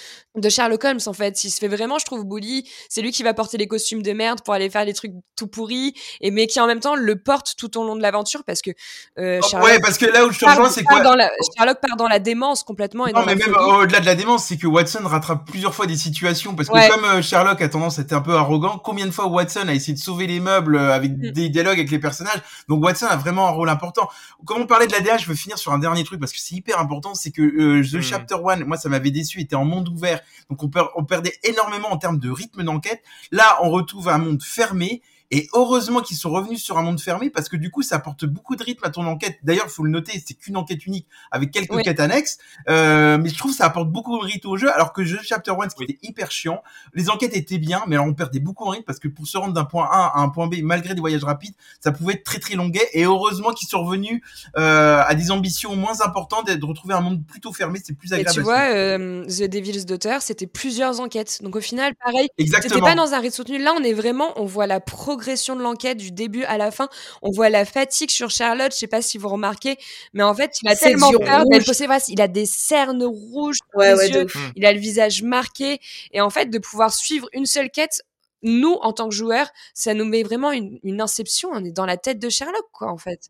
de Sherlock Holmes en fait. Il se fait vraiment, je trouve, bully. C'est lui qui va porter les costumes de merde pour aller faire les trucs tout pourris, et mais qui en même temps le porte tout au long de l'aventure parce que euh, Sherlock Ouais, parce que là où je te rejoins, c'est quoi dans la, Sherlock part dans la démence complètement et Non, mais même au-delà de la démence, c'est que Watson rattrape plusieurs fois des situations. Parce que Ouais. comme euh, Sherlock a tendance à être un peu arrogant, combien de fois Watson a essayé de sauver les meubles euh, avec Mm. des dialogues avec les personnages? Donc Watson a vraiment un rôle important. Comme on parlait de la DA, je veux finir sur un dernier truc parce que c'est hyper important. C'est que euh, The Mm. Chapter 1, moi ça m'avait déçu, était en monde ouvert. Donc on, per- on perdait énormément en termes de rythme d'enquête. Là, on retrouve un monde fermé. Et heureusement qu'ils sont revenus sur un monde fermé parce que du coup, ça apporte beaucoup de rythme à ton enquête. D'ailleurs, il faut le noter, c'est qu'une enquête unique avec quelques Oui. quêtes annexes. Euh, mais je trouve que ça apporte beaucoup de rythme au jeu, alors que The Chapter 1, Oui. c'était hyper chiant. Les enquêtes étaient bien, mais alors on perdait beaucoup en rythme parce que pour se rendre d'un point A à un point B, malgré des voyages rapides, ça pouvait être très très longuet. Et heureusement qu'ils sont revenus euh, à des ambitions moins importantes et de retrouver un monde plutôt fermé, c'est plus Et agréable. tu à vois, euh, The Devil's Daughter, c'était plusieurs enquêtes. Donc au final, pareil, C'était pas dans un rythme soutenu. Là, on est vraiment, on voit la progression de l'enquête du début à la fin. On voit la fatigue sur Charlotte. Je sais pas si vous remarquez, mais en fait, il a tellement peur d'être Il a des cernes rouges sur ouais, les ouais, yeux. ouf. Il a le visage marqué. Et en fait, de pouvoir suivre une seule quête, nous, en tant que joueurs, ça nous met vraiment une, une inception. On est dans la tête de Sherlock, quoi, en fait.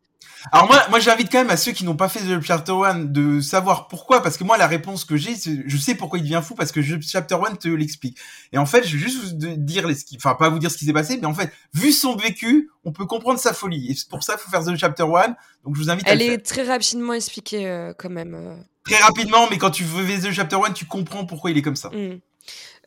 Alors moi, moi j'invite quand même à ceux qui n'ont pas fait The Chapter 1 de savoir pourquoi, parce que moi la réponse que j'ai, c'est je sais pourquoi il devient fou, parce que The Chapter 1 te l'explique. Et en fait, je vais juste vous dire, les, enfin pas vous dire ce qui s'est passé, mais en fait, vu son vécu, on peut comprendre sa folie. Et c'est pour ça qu'il faut faire The Chapter 1. Donc je vous invite à Elle le faire. est très rapidement expliquée, euh, quand même. euh. très rapidement, mais quand tu veux The Chapter 1, tu comprends pourquoi il est comme ça. Mm.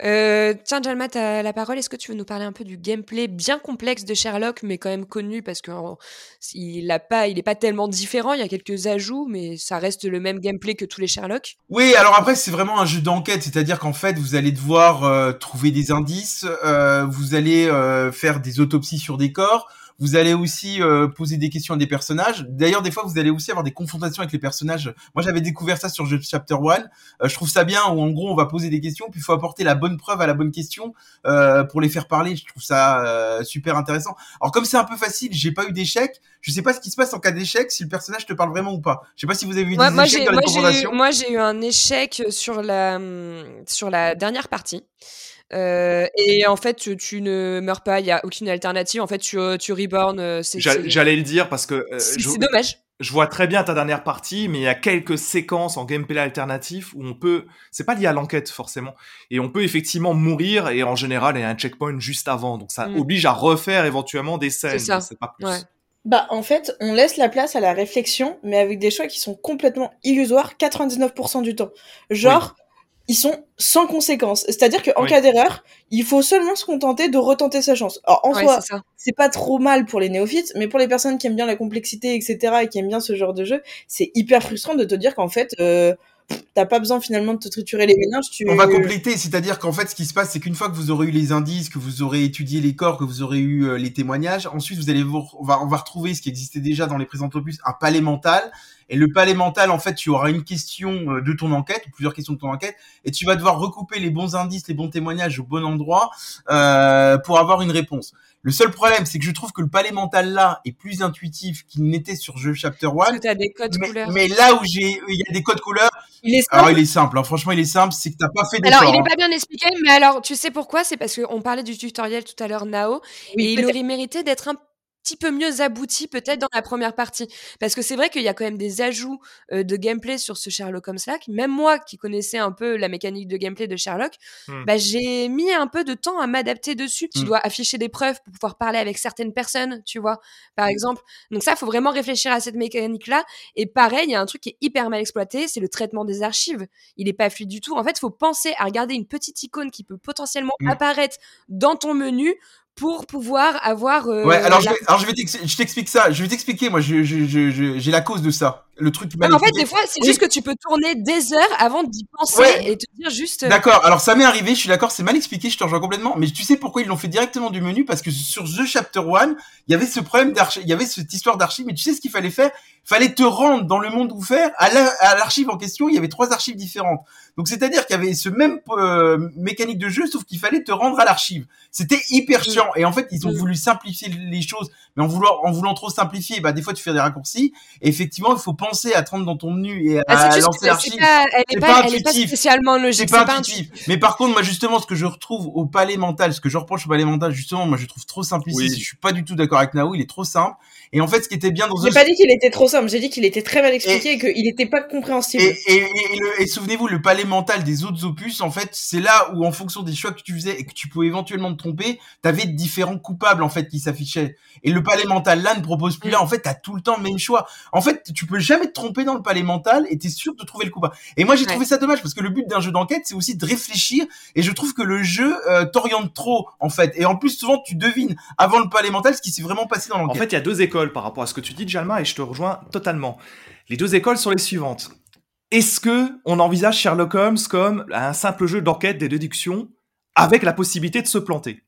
Euh, tiens, Jalma, t'as la parole. Est-ce que tu veux nous parler un peu du gameplay bien complexe de Sherlock, mais quand même connu parce qu'il a pas, il pas tellement différent. Il y a quelques ajouts, mais ça reste le même gameplay que tous les Sherlock. Oui, alors après c'est vraiment un jeu d'enquête, c'est-à-dire qu'en fait vous allez devoir euh, trouver des indices, euh, vous allez faire des autopsies sur des corps, vous allez aussi euh, poser des questions à des personnages. D'ailleurs des fois vous allez aussi avoir des confrontations avec les personnages. Moi j'avais découvert ça sur Chapter 1. Euh, je trouve ça bien où en gros on va poser des questions puis il faut apporter la bonne preuve à la bonne question euh, pour les faire parler. Je trouve ça euh, super intéressant. Alors comme c'est un peu facile, j'ai pas eu d'échec. Je sais pas ce qui se passe en cas d'échec si le personnage te parle vraiment ou pas. Je sais pas si vous avez eu des moi, échecs dans les moi, j'ai eu, confrontations. moi, j'ai eu un échec sur la, sur la dernière partie. Euh, et en fait, tu, tu ne meurs pas, il y a aucune alternative. En fait, tu, euh, tu reborn. euh, J'allais le dire parce que euh, c'est- dommage. je vois très bien ta dernière partie, mais il y a quelques séquences en gameplay alternatif où on peut, c'est pas lié à l'enquête forcément, et on peut effectivement mourir et en général il y a un checkpoint juste avant, donc ça Mm. oblige à refaire éventuellement des scènes. C'est ça. mais C'est pas plus. Ouais. Bah, en fait, on laisse la place à la réflexion, mais avec des choix qui sont complètement illusoires 99% du temps. Genre, ils sont sans conséquence. C'est-à-dire qu'en Oui. cas d'erreur, il faut seulement se contenter de retenter sa chance. Alors, en Ouais, soi, c'est pas trop mal pour les néophytes, mais pour les personnes qui aiment bien la complexité, etc., et qui aiment bien ce genre de jeu, c'est hyper frustrant de te dire qu'en fait, euh, t'as pas besoin finalement de te triturer les méninges. Tu... On va compléter, c'est-à-dire qu'en fait, ce qui se passe, c'est qu'une fois que vous aurez eu les indices, que vous aurez étudié les corps, que vous aurez eu euh, les témoignages, ensuite vous allez vous, on va, on va retrouver ce qui existait déjà dans les présents opus, un palais mental. Et le palais mental, en fait, tu auras une question euh, de ton enquête, ou plusieurs questions de ton enquête, et tu vas devoir recouper les bons indices, les bons témoignages au bon endroit euh, pour avoir une réponse. Le seul problème, c'est que je trouve que le palais mental là est plus intuitif qu'il n'était sur jeu Chapter 1. Parce que t'as des codes Mais, couleurs. mais là où j'ai, il y a des codes couleurs, Il est alors simple. il est simple. hein. Franchement, il est simple. C'est que t'as pas fait d'effort. Alors, il hein. est pas bien expliqué, mais alors, tu sais pourquoi? C'est parce qu'on parlait du tutoriel tout à l'heure, Nao, Oui, et il aurait mérité d'être un petit peu mieux abouti peut-être dans la première partie. Parce que c'est vrai qu'il y a quand même des ajouts euh, de gameplay sur ce Sherlock Holmes là. Même moi qui connaissais un peu la mécanique de gameplay de Sherlock, Hmm. bah, j'ai mis un peu de temps à m'adapter dessus. Tu Hmm. dois afficher des preuves pour pouvoir parler avec certaines personnes, tu vois, par exemple. Donc ça, faut vraiment réfléchir à cette mécanique-là. Et pareil, il y a un truc qui est hyper mal exploité, c'est le traitement des archives. Il est pas fluide du tout. En fait, il faut penser à regarder une petite icône qui peut potentiellement Hmm. apparaître dans ton menu pour pouvoir avoir. euh, Ouais, alors je la- vais, alors je vais t'ex- je t'explique ça. Je vais t'expliquer. Moi, j'ai la cause de ça. Le truc qui m'a. En fait, des fois, c'est Oui. juste que tu peux tourner des heures avant d'y penser Ouais. et te dire juste. euh, D'accord, alors ça m'est arrivé, je suis d'accord, c'est mal expliqué, je te rejoins complètement, mais tu sais pourquoi ils l'ont fait directement du menu? Parce que sur The Chapter 1, il y avait ce problème d'archive, il y avait cette histoire d'archive, mais tu sais ce qu'il fallait faire? Fallait te rendre dans le monde ouvert, à la- à l'archive en question, il y avait trois archives différentes. Donc c'est-à-dire qu'il y avait ce même euh, mécanique de jeu, sauf qu'il fallait te rendre à l'archive. C'était hyper chiant, et en fait ils ont voulu simplifier les choses, mais en voulant, en voulant trop simplifier, bah des fois tu fais des raccourcis, et effectivement il faut penser à te rendre dans ton menu et à ah, juste lancer l'archive. pas, elle C'est est pas spécialement logique. C'est pas intuitif. Mais par contre, moi justement, ce que je retrouve au palais mental, ce que je reproche au palais mental, justement, moi je trouve trop simpliciste. Oui. Je suis pas du tout d'accord avec Nao. Il est trop simple. Et en fait, ce qui était bien dans J'ai pas dit qu'il était trop simple, j'ai dit qu'il était très mal expliqué et, qu'il était pas compréhensible. et, et, et, souvenez-vous, le palais mental des autres opus, en fait, c'est là où, en fonction des choix que tu faisais et que tu pouvais éventuellement te tromper, t'avais différents coupables, en fait, qui s'affichaient. Et le palais mental, là, ne propose plus là. En fait, t'as tout le temps le même choix. En fait, tu peux jamais te tromper dans le palais mental et t'es sûr de trouver le coupable. Et moi, j'ai Ouais. trouvé ça dommage parce que le but d'un jeu d'enquête, c'est aussi de réfléchir. Et je trouve que le jeu euh, t'oriente trop, en fait. Et en plus, souvent, tu devines avant le palais mental ce qui s'est vraiment passé dans En l'enquête. fait, il y a deux écoles par rapport à ce que tu dis, Jalma, et je te rejoins totalement. Les deux écoles sont les suivantes. Est-ce que on envisage Sherlock Holmes comme un simple jeu d'enquête des déductions avec la possibilité de se planter?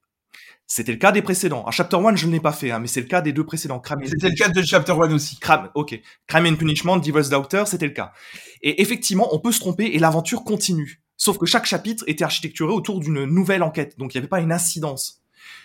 C'était le cas des précédents. À Chapter 1, je ne l'ai pas fait, hein, mais c'est le cas des deux précédents. C'était le cas de Chapter 1 aussi. Crime, ok. Crime and Punishment, Devil's Daughter, c'était le cas. Et effectivement, on peut se tromper et l'aventure continue. Sauf que chaque chapitre était architecturé autour d'une nouvelle enquête, donc il n'y avait pas une incidence.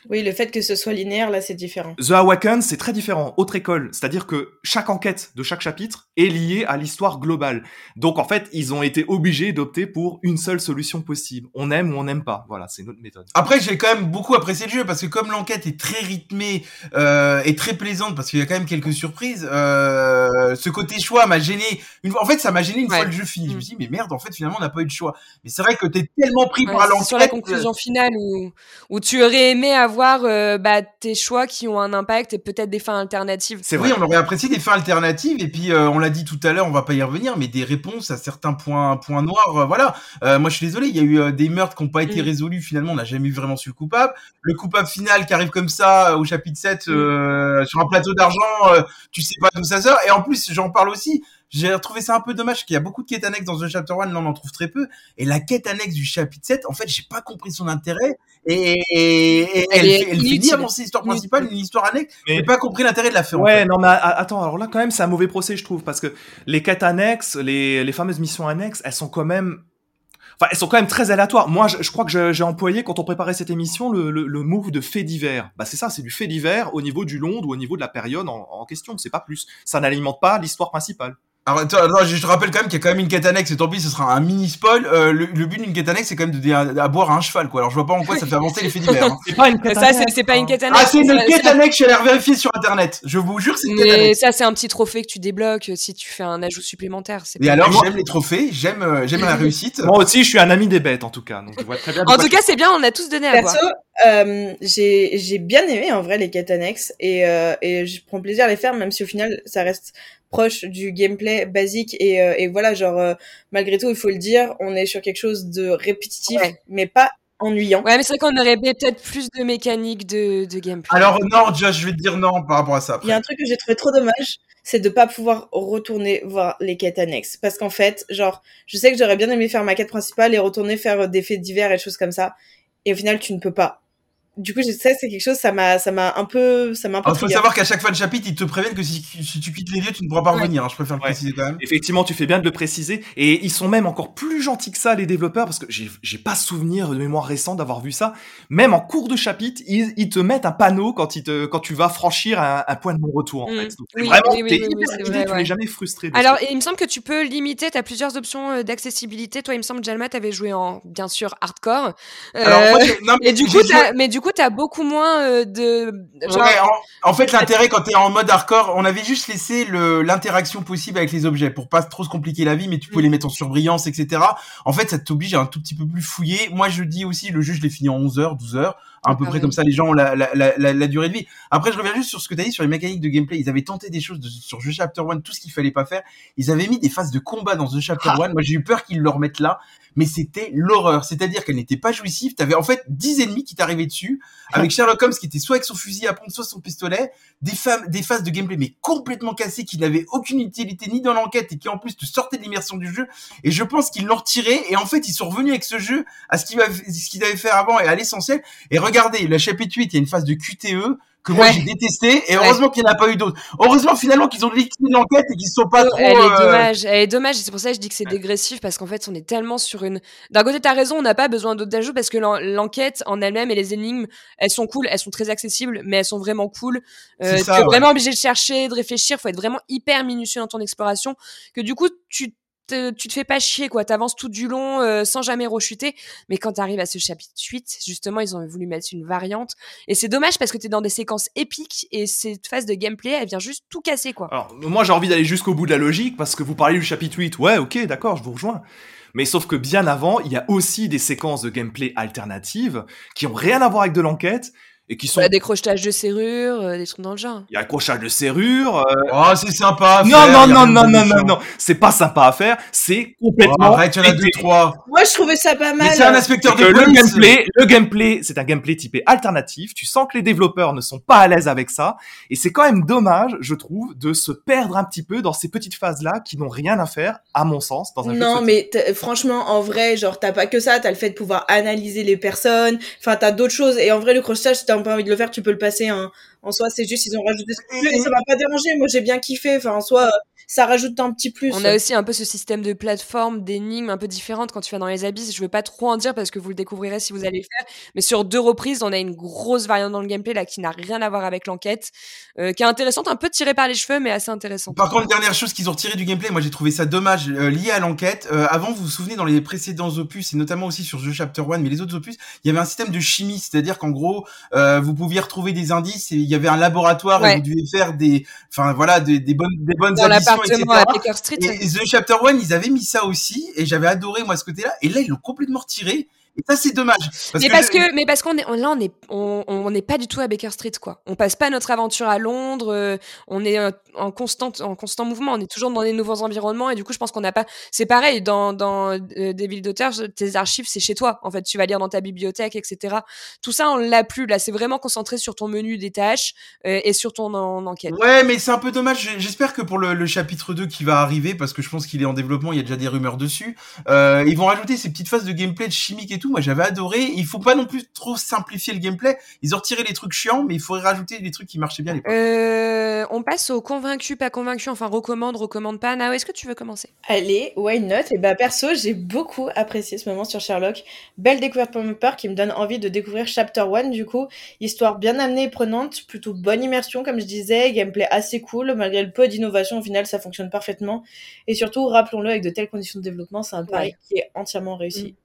Oui, le fait que ce soit linéaire, là, c'est différent. The Awaken, c'est très différent, autre école, c'est-à-dire que chaque enquête de chaque chapitre est liée à l'histoire globale. Donc en fait, ils ont été obligés d'opter pour une seule solution possible. On aime ou on n'aime pas. Voilà, c'est notre méthode. Après, j'ai quand même beaucoup apprécié le jeu parce que comme l'enquête est très rythmée euh, et très plaisante parce qu'il y a quand même quelques surprises, euh, ce côté choix m'a gêné. Une fois, en fait, ça m'a gêné une Ouais. fois le jeu fini. Je me Mm. suis dit, mais merde, en fait, finalement, on n'a pas eu de choix. Mais c'est vrai que t'es tellement pris Ouais, par c'est l'enquête. sur la conclusion finale où, où tu aurais aimé avoir euh, bah, tes choix qui ont un impact et peut-être des fins alternatives. C'est vrai. On aurait apprécié des fins alternatives et puis euh, on l'a dit tout à l'heure, on va pas y revenir, mais des réponses à certains points points noirs. euh, voilà. Moi, je suis désolé, il y a eu des meurtres qui n'ont pas été Mm. résolus. Finalement, on n'a jamais vraiment su le coupable. Le coupable final qui arrive comme ça au chapitre 7 Mm. sur un plateau d'argent, tu sais pas d'où ça sort. Et en plus, j'en parle aussi. J'ai trouvé ça un peu dommage qu'il y a beaucoup de quêtes annexes dans The Chapter 1, là on en trouve très peu. Et la quête annexe du chapitre 7, en fait, j'ai pas compris son intérêt. Et, et- et Elle elle, elle fait ni inutile. avancer l'histoire principale, ni l'histoire annexe. Mais- J'ai pas compris l'intérêt de la faire. en Ouais, fait. non, mais a- attends, alors là, quand même, c'est un mauvais procès, je trouve, parce que les quêtes annexes, les, les fameuses missions annexes, elles sont quand même. Enfin, elles sont quand même très aléatoires. Moi, je, je crois que j'ai employé, quand on préparait cette émission, le, le, le move de fait divers. Bah, c'est ça, c'est du fait divers au niveau du Londres ou au niveau de la période en, en question. C'est pas plus. Ça n'alimente pas l'histoire principale. Alors attends, attends, je te rappelle quand même qu'il y a quand même une quête annexe, et tant pis, ce sera un mini spoil. Euh, le, le but d'une quête annexe, c'est quand même de donner à, à boire à un cheval, quoi. Alors je vois pas en quoi ça fait avancer les faits divers. hein. C'est pas une Mais ça, c'est- pas une quête annexe. Ah, c'est une quête annexe, j'ai l'air vérifié sur internet. Je vous jure, c'est une quête Mais annexe. ça, c'est un petit trophée que tu débloques euh, si tu fais un ajout supplémentaire. c'est Et pas- alors, Moi- j'aime les trophées, j'aime euh, j'aime la réussite. Moi aussi, je suis un ami des bêtes, en tout cas. Donc, je vois très bien. de En tout cas, c'est bien, on a tous donné à voir. Euh, j'ai bien aimé en vrai les quêtes annexes et, euh, et je prends plaisir à les faire même si au final ça reste proche du gameplay basique et, euh, et voilà genre euh, malgré tout il faut le dire on est sur quelque chose de répétitif Ouais. mais pas ennuyant. Ouais, mais c'est vrai qu'on aurait peut-être plus de mécanique de, de gameplay. Alors non, Josh, je vais te dire non par rapport à ça. Il y a un truc que j'ai trouvé trop dommage c'est de pas pouvoir retourner voir les quêtes annexes. Parce qu'en fait, genre, je sais que j'aurais bien aimé faire ma quête principale et retourner faire des faits divers et des choses comme ça. Et au final, tu ne peux pas du coup, je sais, c'est quelque chose, ça m'a, ça m'a un peu, ça m'a un peu. Il faut savoir qu'à chaque fin de chapitre, ils te préviennent que si, tu quittes les lieux, tu ne pourras pas revenir. Hein, je préfère le préciser quand même. Effectivement, tu fais bien de le préciser. Et ils sont même encore plus gentils que ça, les développeurs, parce que j'ai, j'ai pas souvenir de mémoire récente d'avoir vu ça. Même en cours de chapitre, ils, ils, te mettent un panneau quand ils te, quand tu vas franchir un, un point de non-retour, en mmh. fait. Donc, oui, vraiment, oui, oui, vrai, tu n'es jamais frustré. Alors, il me semble que tu peux limiter, tu as plusieurs options euh, d'accessibilité. Toi, il me semble, Jalma, t'avais joué en, bien sûr, hardcore. Alors, moi, euh, non, mais, et du coup, mais du coup, t'as beaucoup moins euh, de. en, fait, l'intérêt quand t'es en mode hardcore, on avait juste laissé l'interaction possible avec les objets pour pas trop se compliquer la vie, mais tu pouvais mm. les mettre en surbrillance, etc. En fait, ça t'oblige à un tout petit peu plus fouiller. Moi, je dis aussi, le jeu, je l'ai fini en 11 heures, 12 heures à peu près comme ça les gens ont la, la, la, la, durée de vie. Après, je reviens juste sur ce que tu as dit sur les mécaniques de gameplay. Ils avaient tenté des choses sur The Chapter 1, tout ce qu'il fallait pas faire. Ils avaient mis des phases de combat dans The Chapter 1. Ah. Moi, j'ai eu peur qu'ils le remettent là, mais c'était l'horreur. C'est-à-dire qu'elle n'était pas jouissive. T'avais en fait 10 ennemis qui t'arrivaient dessus, avec Sherlock Holmes qui était soit avec son fusil à pompe, soit son pistolet, des, femmes, des phases de gameplay mais complètement cassées qui n'avaient aucune utilité ni dans l'enquête et qui en plus te sortaient de l'immersion du jeu. Et je pense qu'ils l'ont retiré et en fait ils sont revenus avec ce jeu à ce qu'ils avaient fait avant et à l'essentiel. Et regardez, le chapitre il y a une phase de QTE que moi j'ai détesté et heureusement qu'il n'y en a pas eu d'autres. Heureusement finalement qu'ils ont liquidé l'enquête et qu'ils sont pas trop. Elle est euh, dommage, elle est dommage. C'est pour ça que je dis que c'est dégressif parce qu'en fait on est tellement sur une. D'un côté t'as raison, on n'a pas besoin d'autres ajouts parce que l'enquête en elle-même et les énigmes elles sont cool, elles sont très accessibles, mais elles sont vraiment cool. Euh, tu es vraiment obligé de chercher, de réfléchir, faut être vraiment hyper minutieux dans ton exploration. Que du coup tu tu te fais pas chier, quoi. T'avances tout du long euh, sans jamais rechuter. Mais quand t'arrives à ce chapitre 8, justement, ils ont voulu mettre une variante. Et c'est dommage parce que t'es dans des séquences épiques et cette phase de gameplay, elle vient juste tout casser, quoi. Alors, moi, j'ai envie d'aller jusqu'au bout de la logique parce que vous parlez du chapitre 8. Ouais, ok, d'accord, je vous rejoins. Mais sauf que bien avant, il y a aussi des séquences de gameplay alternatives qui ont rien à voir avec de l'enquête et qui sont. Bah, des crochetages de serrure, euh, des trucs dans le genre. Il y a accrochage de serrure. Euh... Oh, c'est sympa. À non, faire, non, non, non, non, non, non, c'est pas sympa à faire. C'est complètement. Oh, arrête, il y en a deux, trois. Moi, je trouvais ça pas mal. Mais c'est un inspecteur de police. Le gameplay, le gameplay, c'est un gameplay typé alternatif. Tu sens que les développeurs ne sont pas à l'aise avec ça, et c'est quand même dommage, je trouve, de se perdre un petit peu dans ces petites phases-là qui n'ont rien à faire, à mon sens, dans un non, jeu. Non, mais franchement, en vrai, genre, t'as pas que ça. T'as le fait de pouvoir analyser les personnes. Enfin, t'as d'autres choses. Et en vrai, le crochetage, si t'as pas envie de le faire, tu peux le passer en, en soi, c'est juste, ils ont rajouté ce et ça m'a pas dérangé. Moi, j'ai bien kiffé. Enfin, en soi, ça rajoute un petit plus. On a aussi un peu ce système de plateforme, d'énigmes un peu différentes quand tu vas dans les abysses. Je veux pas trop en dire parce que vous le découvrirez si vous allez le faire. Mais sur deux reprises, on a une grosse variante dans le gameplay là qui n'a rien à voir avec l'enquête, euh, qui est intéressante, un peu tirée par les cheveux, mais assez intéressante. Par contre, dernière chose qu'ils ont retiré du gameplay, moi j'ai trouvé ça dommage euh, lié à l'enquête. Euh, avant, vous vous souvenez dans les précédents opus et notamment aussi sur The Chapter 1, mais les autres opus, il y avait un système de chimie, c'est-à-dire qu'en gros, vous pouviez retrouver des indices et il y avait un laboratoire et vous deviez faire des, enfin voilà, des, des bonnes, des bonnes additions, etc. Et, The Chapter One, ils avaient mis ça aussi, et j'avais adoré moi ce côté-là. Et là, ils l'ont complètement retiré. Et ça, c'est dommage. mais, parce que, mais parce qu'on est, là, on est, on n'est pas du tout à Baker Street, quoi. On passe pas notre aventure à Londres. Euh, on est euh, en constant, en constant mouvement. On est toujours dans des nouveaux environnements. Et du coup, je pense qu'on n'a pas. C'est pareil dans, dans euh, des villes d'auteurs. Tes archives, c'est chez toi. En fait, tu vas lire dans ta bibliothèque, etc. Tout ça, on l'a plus. Là, c'est vraiment concentré sur ton menu des tâches et sur ton enquête. Ouais, mais c'est un peu dommage. J'espère que pour le, le, chapitre 2 qui va arriver, parce que je pense qu'il est en développement, il y a déjà des rumeurs dessus. ils vont rajouter ces petites phases de gameplay de chimique et tout. Moi, j'avais adoré. Il faut pas non plus trop simplifier le gameplay. Ils ont retiré les trucs chiants, mais il faudrait rajouter des trucs qui marchaient bien. Euh, on passe au convaincu, pas convaincu. Enfin, recommande, recommande pas. Nao, est-ce que tu veux commencer? Allez, why not? Et bah perso, j'ai beaucoup apprécié ce moment sur Sherlock. Belle découverte pour mon peur qui me donne envie de découvrir Chapter 1 du coup. Histoire bien amenée et prenante, plutôt bonne immersion comme je disais, gameplay assez cool malgré le peu d'innovation. Au final, ça fonctionne parfaitement. Et surtout, rappelons-le, avec de telles conditions de développement, c'est un pari qui est entièrement réussi.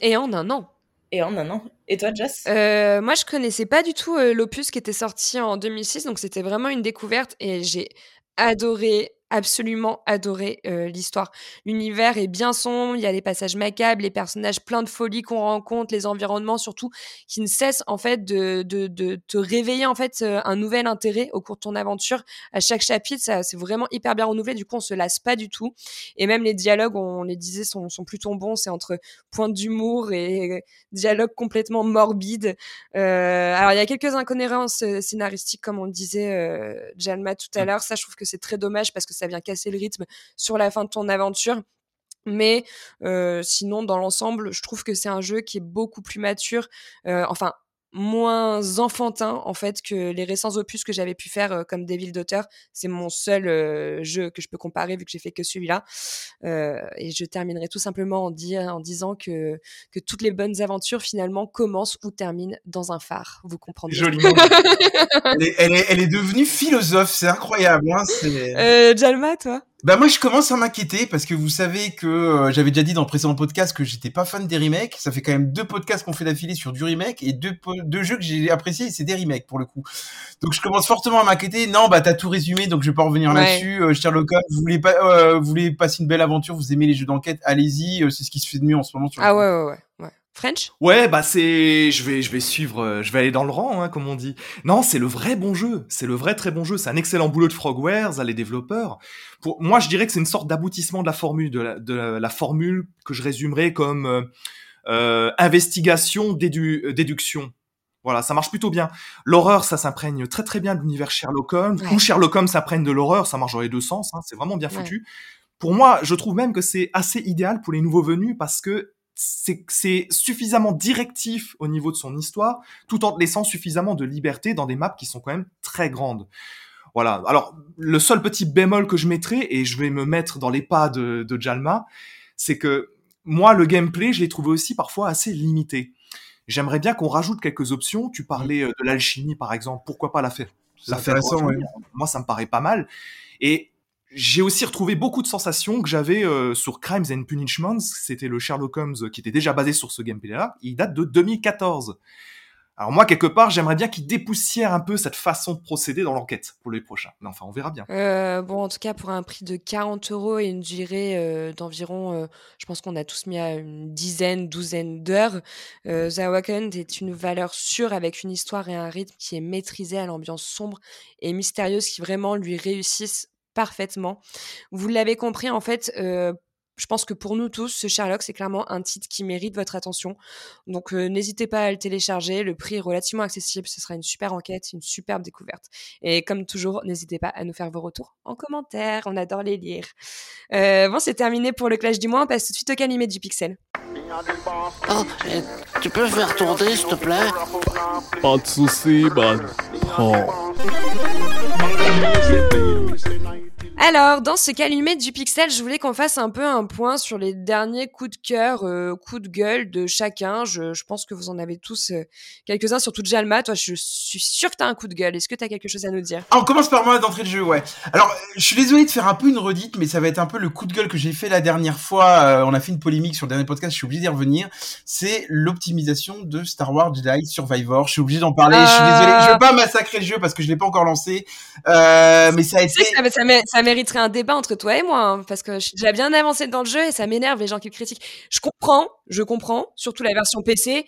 Et en un an. Et en un an. Et toi, Jess? Euh, Moi, je connaissais pas du tout euh, l'opus qui était sorti en 2006, donc c'était vraiment une découverte et j'ai adoré absolument adoré euh, l'histoire. L'univers est bien sombre, il y a les passages macabres, les personnages pleins de folie qu'on rencontre, les environnements surtout qui ne cessent en fait de, de, de te réveiller en fait euh, un nouvel intérêt au cours de ton aventure. À chaque chapitre, ça c'est vraiment hyper bien renouvelé. Du coup, on se lasse pas du tout. Et même les dialogues, on les disait, sont, sont plutôt bons. C'est entre pointe d'humour et dialogue complètement morbide. Euh, alors il y a quelques incohérences euh, scénaristiques comme on le disait euh, Jalma tout à mmh. l'heure. Ça, je trouve que c'est très dommage parce que ça vient casser le rythme sur la fin de ton aventure. Mais euh, sinon, dans l'ensemble, je trouve que c'est un jeu qui est beaucoup plus mature. Euh, enfin, moins enfantin en fait que les récents opus que j'avais pu faire euh, comme Devil Daughter. C'est mon seul euh, jeu que je peux comparer vu que j'ai fait que celui-là. Euh, et je terminerai tout simplement en, dire, en disant que, que toutes les bonnes aventures finalement commencent ou terminent dans un phare. Vous comprenez Joliment. elle, est, elle, est, elle, est, devenue philosophe, c'est incroyable. Hein, Jalma, toi? Bah moi je commence à m'inquiéter parce que vous savez que euh, j'avais déjà dit dans le précédent podcast que j'étais pas fan des remakes. Ça fait quand même deux podcasts qu'on fait d'affilée sur du remake et deux, deux jeux que j'ai appréciés c'est des remakes pour le coup. Donc je commence fortement à m'inquiéter. Non bah t'as tout résumé donc je vais pas revenir là-dessus. Euh, Sherlock Holmes, vous voulez pas, euh, vous voulez passer une belle aventure, vous aimez les jeux d'enquête, allez-y. Euh, c'est ce qui se fait de mieux en ce moment. Sur ah ouais ouais ouais. ouais. French? Ouais, bah c'est, je vais, je vais suivre, euh, je vais aller dans le rang, hein, comme on dit. Non, c'est le vrai bon jeu, c'est le vrai très bon jeu. C'est un excellent boulot de Frogwares, les développeurs. Pour moi, je dirais que c'est une sorte d'aboutissement de la formule, de la, de la, formule que je résumerais comme euh, euh investigation, dédu, euh, déduction. Voilà, ça marche plutôt bien. L'horreur, ça s'imprègne très très bien de l'univers Sherlock Holmes. Ou Sherlock Holmes s'imprègne de l'horreur, ça marche dans les deux sens. Hein, c'est vraiment bien foutu. Pour moi, je trouve même que c'est assez idéal pour les nouveaux venus parce que c'est suffisamment directif au niveau de son histoire, tout en laissant suffisamment de liberté dans des maps qui sont quand même très grandes. Voilà. Alors, le seul petit bémol que je mettrai, et je vais me mettre dans les pas de, de Jalma, c'est que moi, le gameplay, je l'ai trouvé aussi parfois assez limité. J'aimerais bien qu'on rajoute quelques options. Tu parlais euh, de l'alchimie, par exemple. Pourquoi pas la faire La faire Moi, ça me paraît pas mal. Et j'ai aussi retrouvé beaucoup de sensations que j'avais euh, sur Crimes and Punishments. C'était le Sherlock Holmes qui était déjà basé sur ce gameplay-là. Il date de 2014. Alors moi, quelque part, j'aimerais bien qu'il dépoussière un peu cette façon de procéder dans l'enquête pour les prochains. Mais enfin, on verra bien. Euh, bon, en tout cas, pour un prix de 40 euros et une durée euh, d'environ, je pense qu'on a tous mis à une dizaine, douzaine d'heures, The Awakened est une valeur sûre avec une histoire et un rythme qui est maîtrisé à l'ambiance sombre et mystérieuse qui vraiment lui réussissent parfaitement. Vous l'avez compris, en fait, euh, je pense que pour nous tous, ce Sherlock, c'est clairement un titre qui mérite votre attention. Donc euh, n'hésitez pas à le télécharger. Le prix est relativement accessible. Ce sera une super enquête, une superbe découverte. Et comme toujours, n'hésitez pas à nous faire vos retours en commentaire. On adore les lire. Euh, bon, c'est terminé pour le clash du mois. On passe tout de suite au calimètre du pixel. Oh, tu peux faire tourner, s'il te plaît? Pas de soucis, man. Tuesday night. Alors, dans ce calumet du pixel, je voulais qu'on fasse un peu un point sur les derniers coups de cœur, euh, coups de gueule de chacun. Je, je pense que vous en avez tous euh, quelques-uns, surtout Jalma. Toi, je suis sûr que tu as un coup de gueule. Est-ce que tu as quelque chose à nous dire? Ah, On commence par moi d'entrée de jeu, ouais. Alors, je suis désolé de faire un peu une redite, mais ça va être un peu le coup de gueule que j'ai fait la dernière fois. Euh, on a fait une polémique sur le dernier podcast, je suis obligé d'y revenir. C'est l'optimisation de Star Wars Jedi Survivor. Je suis obligé d'en parler. Je suis désolé. Je veux pas massacrer le jeu parce que je l'ai pas encore lancé. mais ça a été... Ça, ça, ça, mériterait un débat entre toi et moi, hein, parce que j'ai bien avancé dans le jeu et ça m'énerve les gens qui le critiquent. Je comprends, je comprends, surtout la version PC,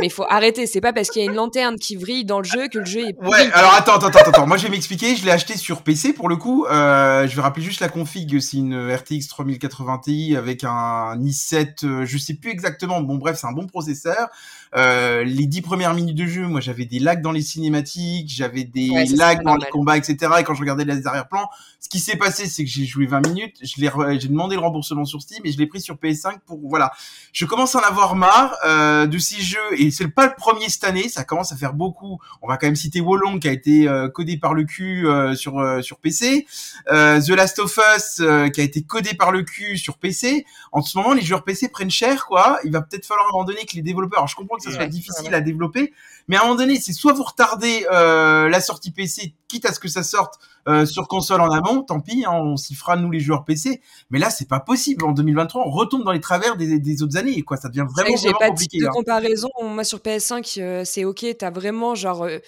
mais il faut arrêter. C'est pas parce qu'il y a une lanterne qui vrille dans le jeu que le jeu est. Ouais, alors attends, attends, attends, attends. Moi, je vais m'expliquer. Je l'ai acheté sur PC pour le coup. Euh, je vais rappeler juste la config. C'est une RTX 3080 Ti avec un i7. Euh, je sais plus exactement. Bon, bref, c'est un bon processeur. Euh, les dix premières minutes de jeu, moi, j'avais des lags dans les cinématiques, j'avais des lags dans les combats, etc. Et quand je regardais les arrière-plans, ce qui s'est passé, c'est que j'ai joué 20 minutes, je l'ai, j'ai demandé le remboursement sur Steam et je l'ai pris sur PS5 pour, voilà. Je commence à en avoir marre euh, de ces jeux et c'est pas le premier cette année, ça commence à faire beaucoup. On va quand même citer Wolong qui a été euh, codé par le cul euh, sur sur PC, The Last of Us qui a été codé par le cul sur PC. En ce moment, les joueurs PC prennent cher, quoi. Il va peut-être falloir à un moment donné que les développeurs, alors je comprends que ça soit difficile à développer, mais à un moment donné, c'est soit vous retardez la sortie PC, quitte à ce que ça sorte sur console en amont, tant pis, hein, on s'y fera nous les joueurs PC. Mais là, c'est pas possible. En 2023, on retombe dans les travers des, des autres années, quoi. Ça devient vraiment, vraiment pas de compliqué. type de hein. comparaison. Moi, sur PS5, euh, c'est ok. T'as vraiment genre euh,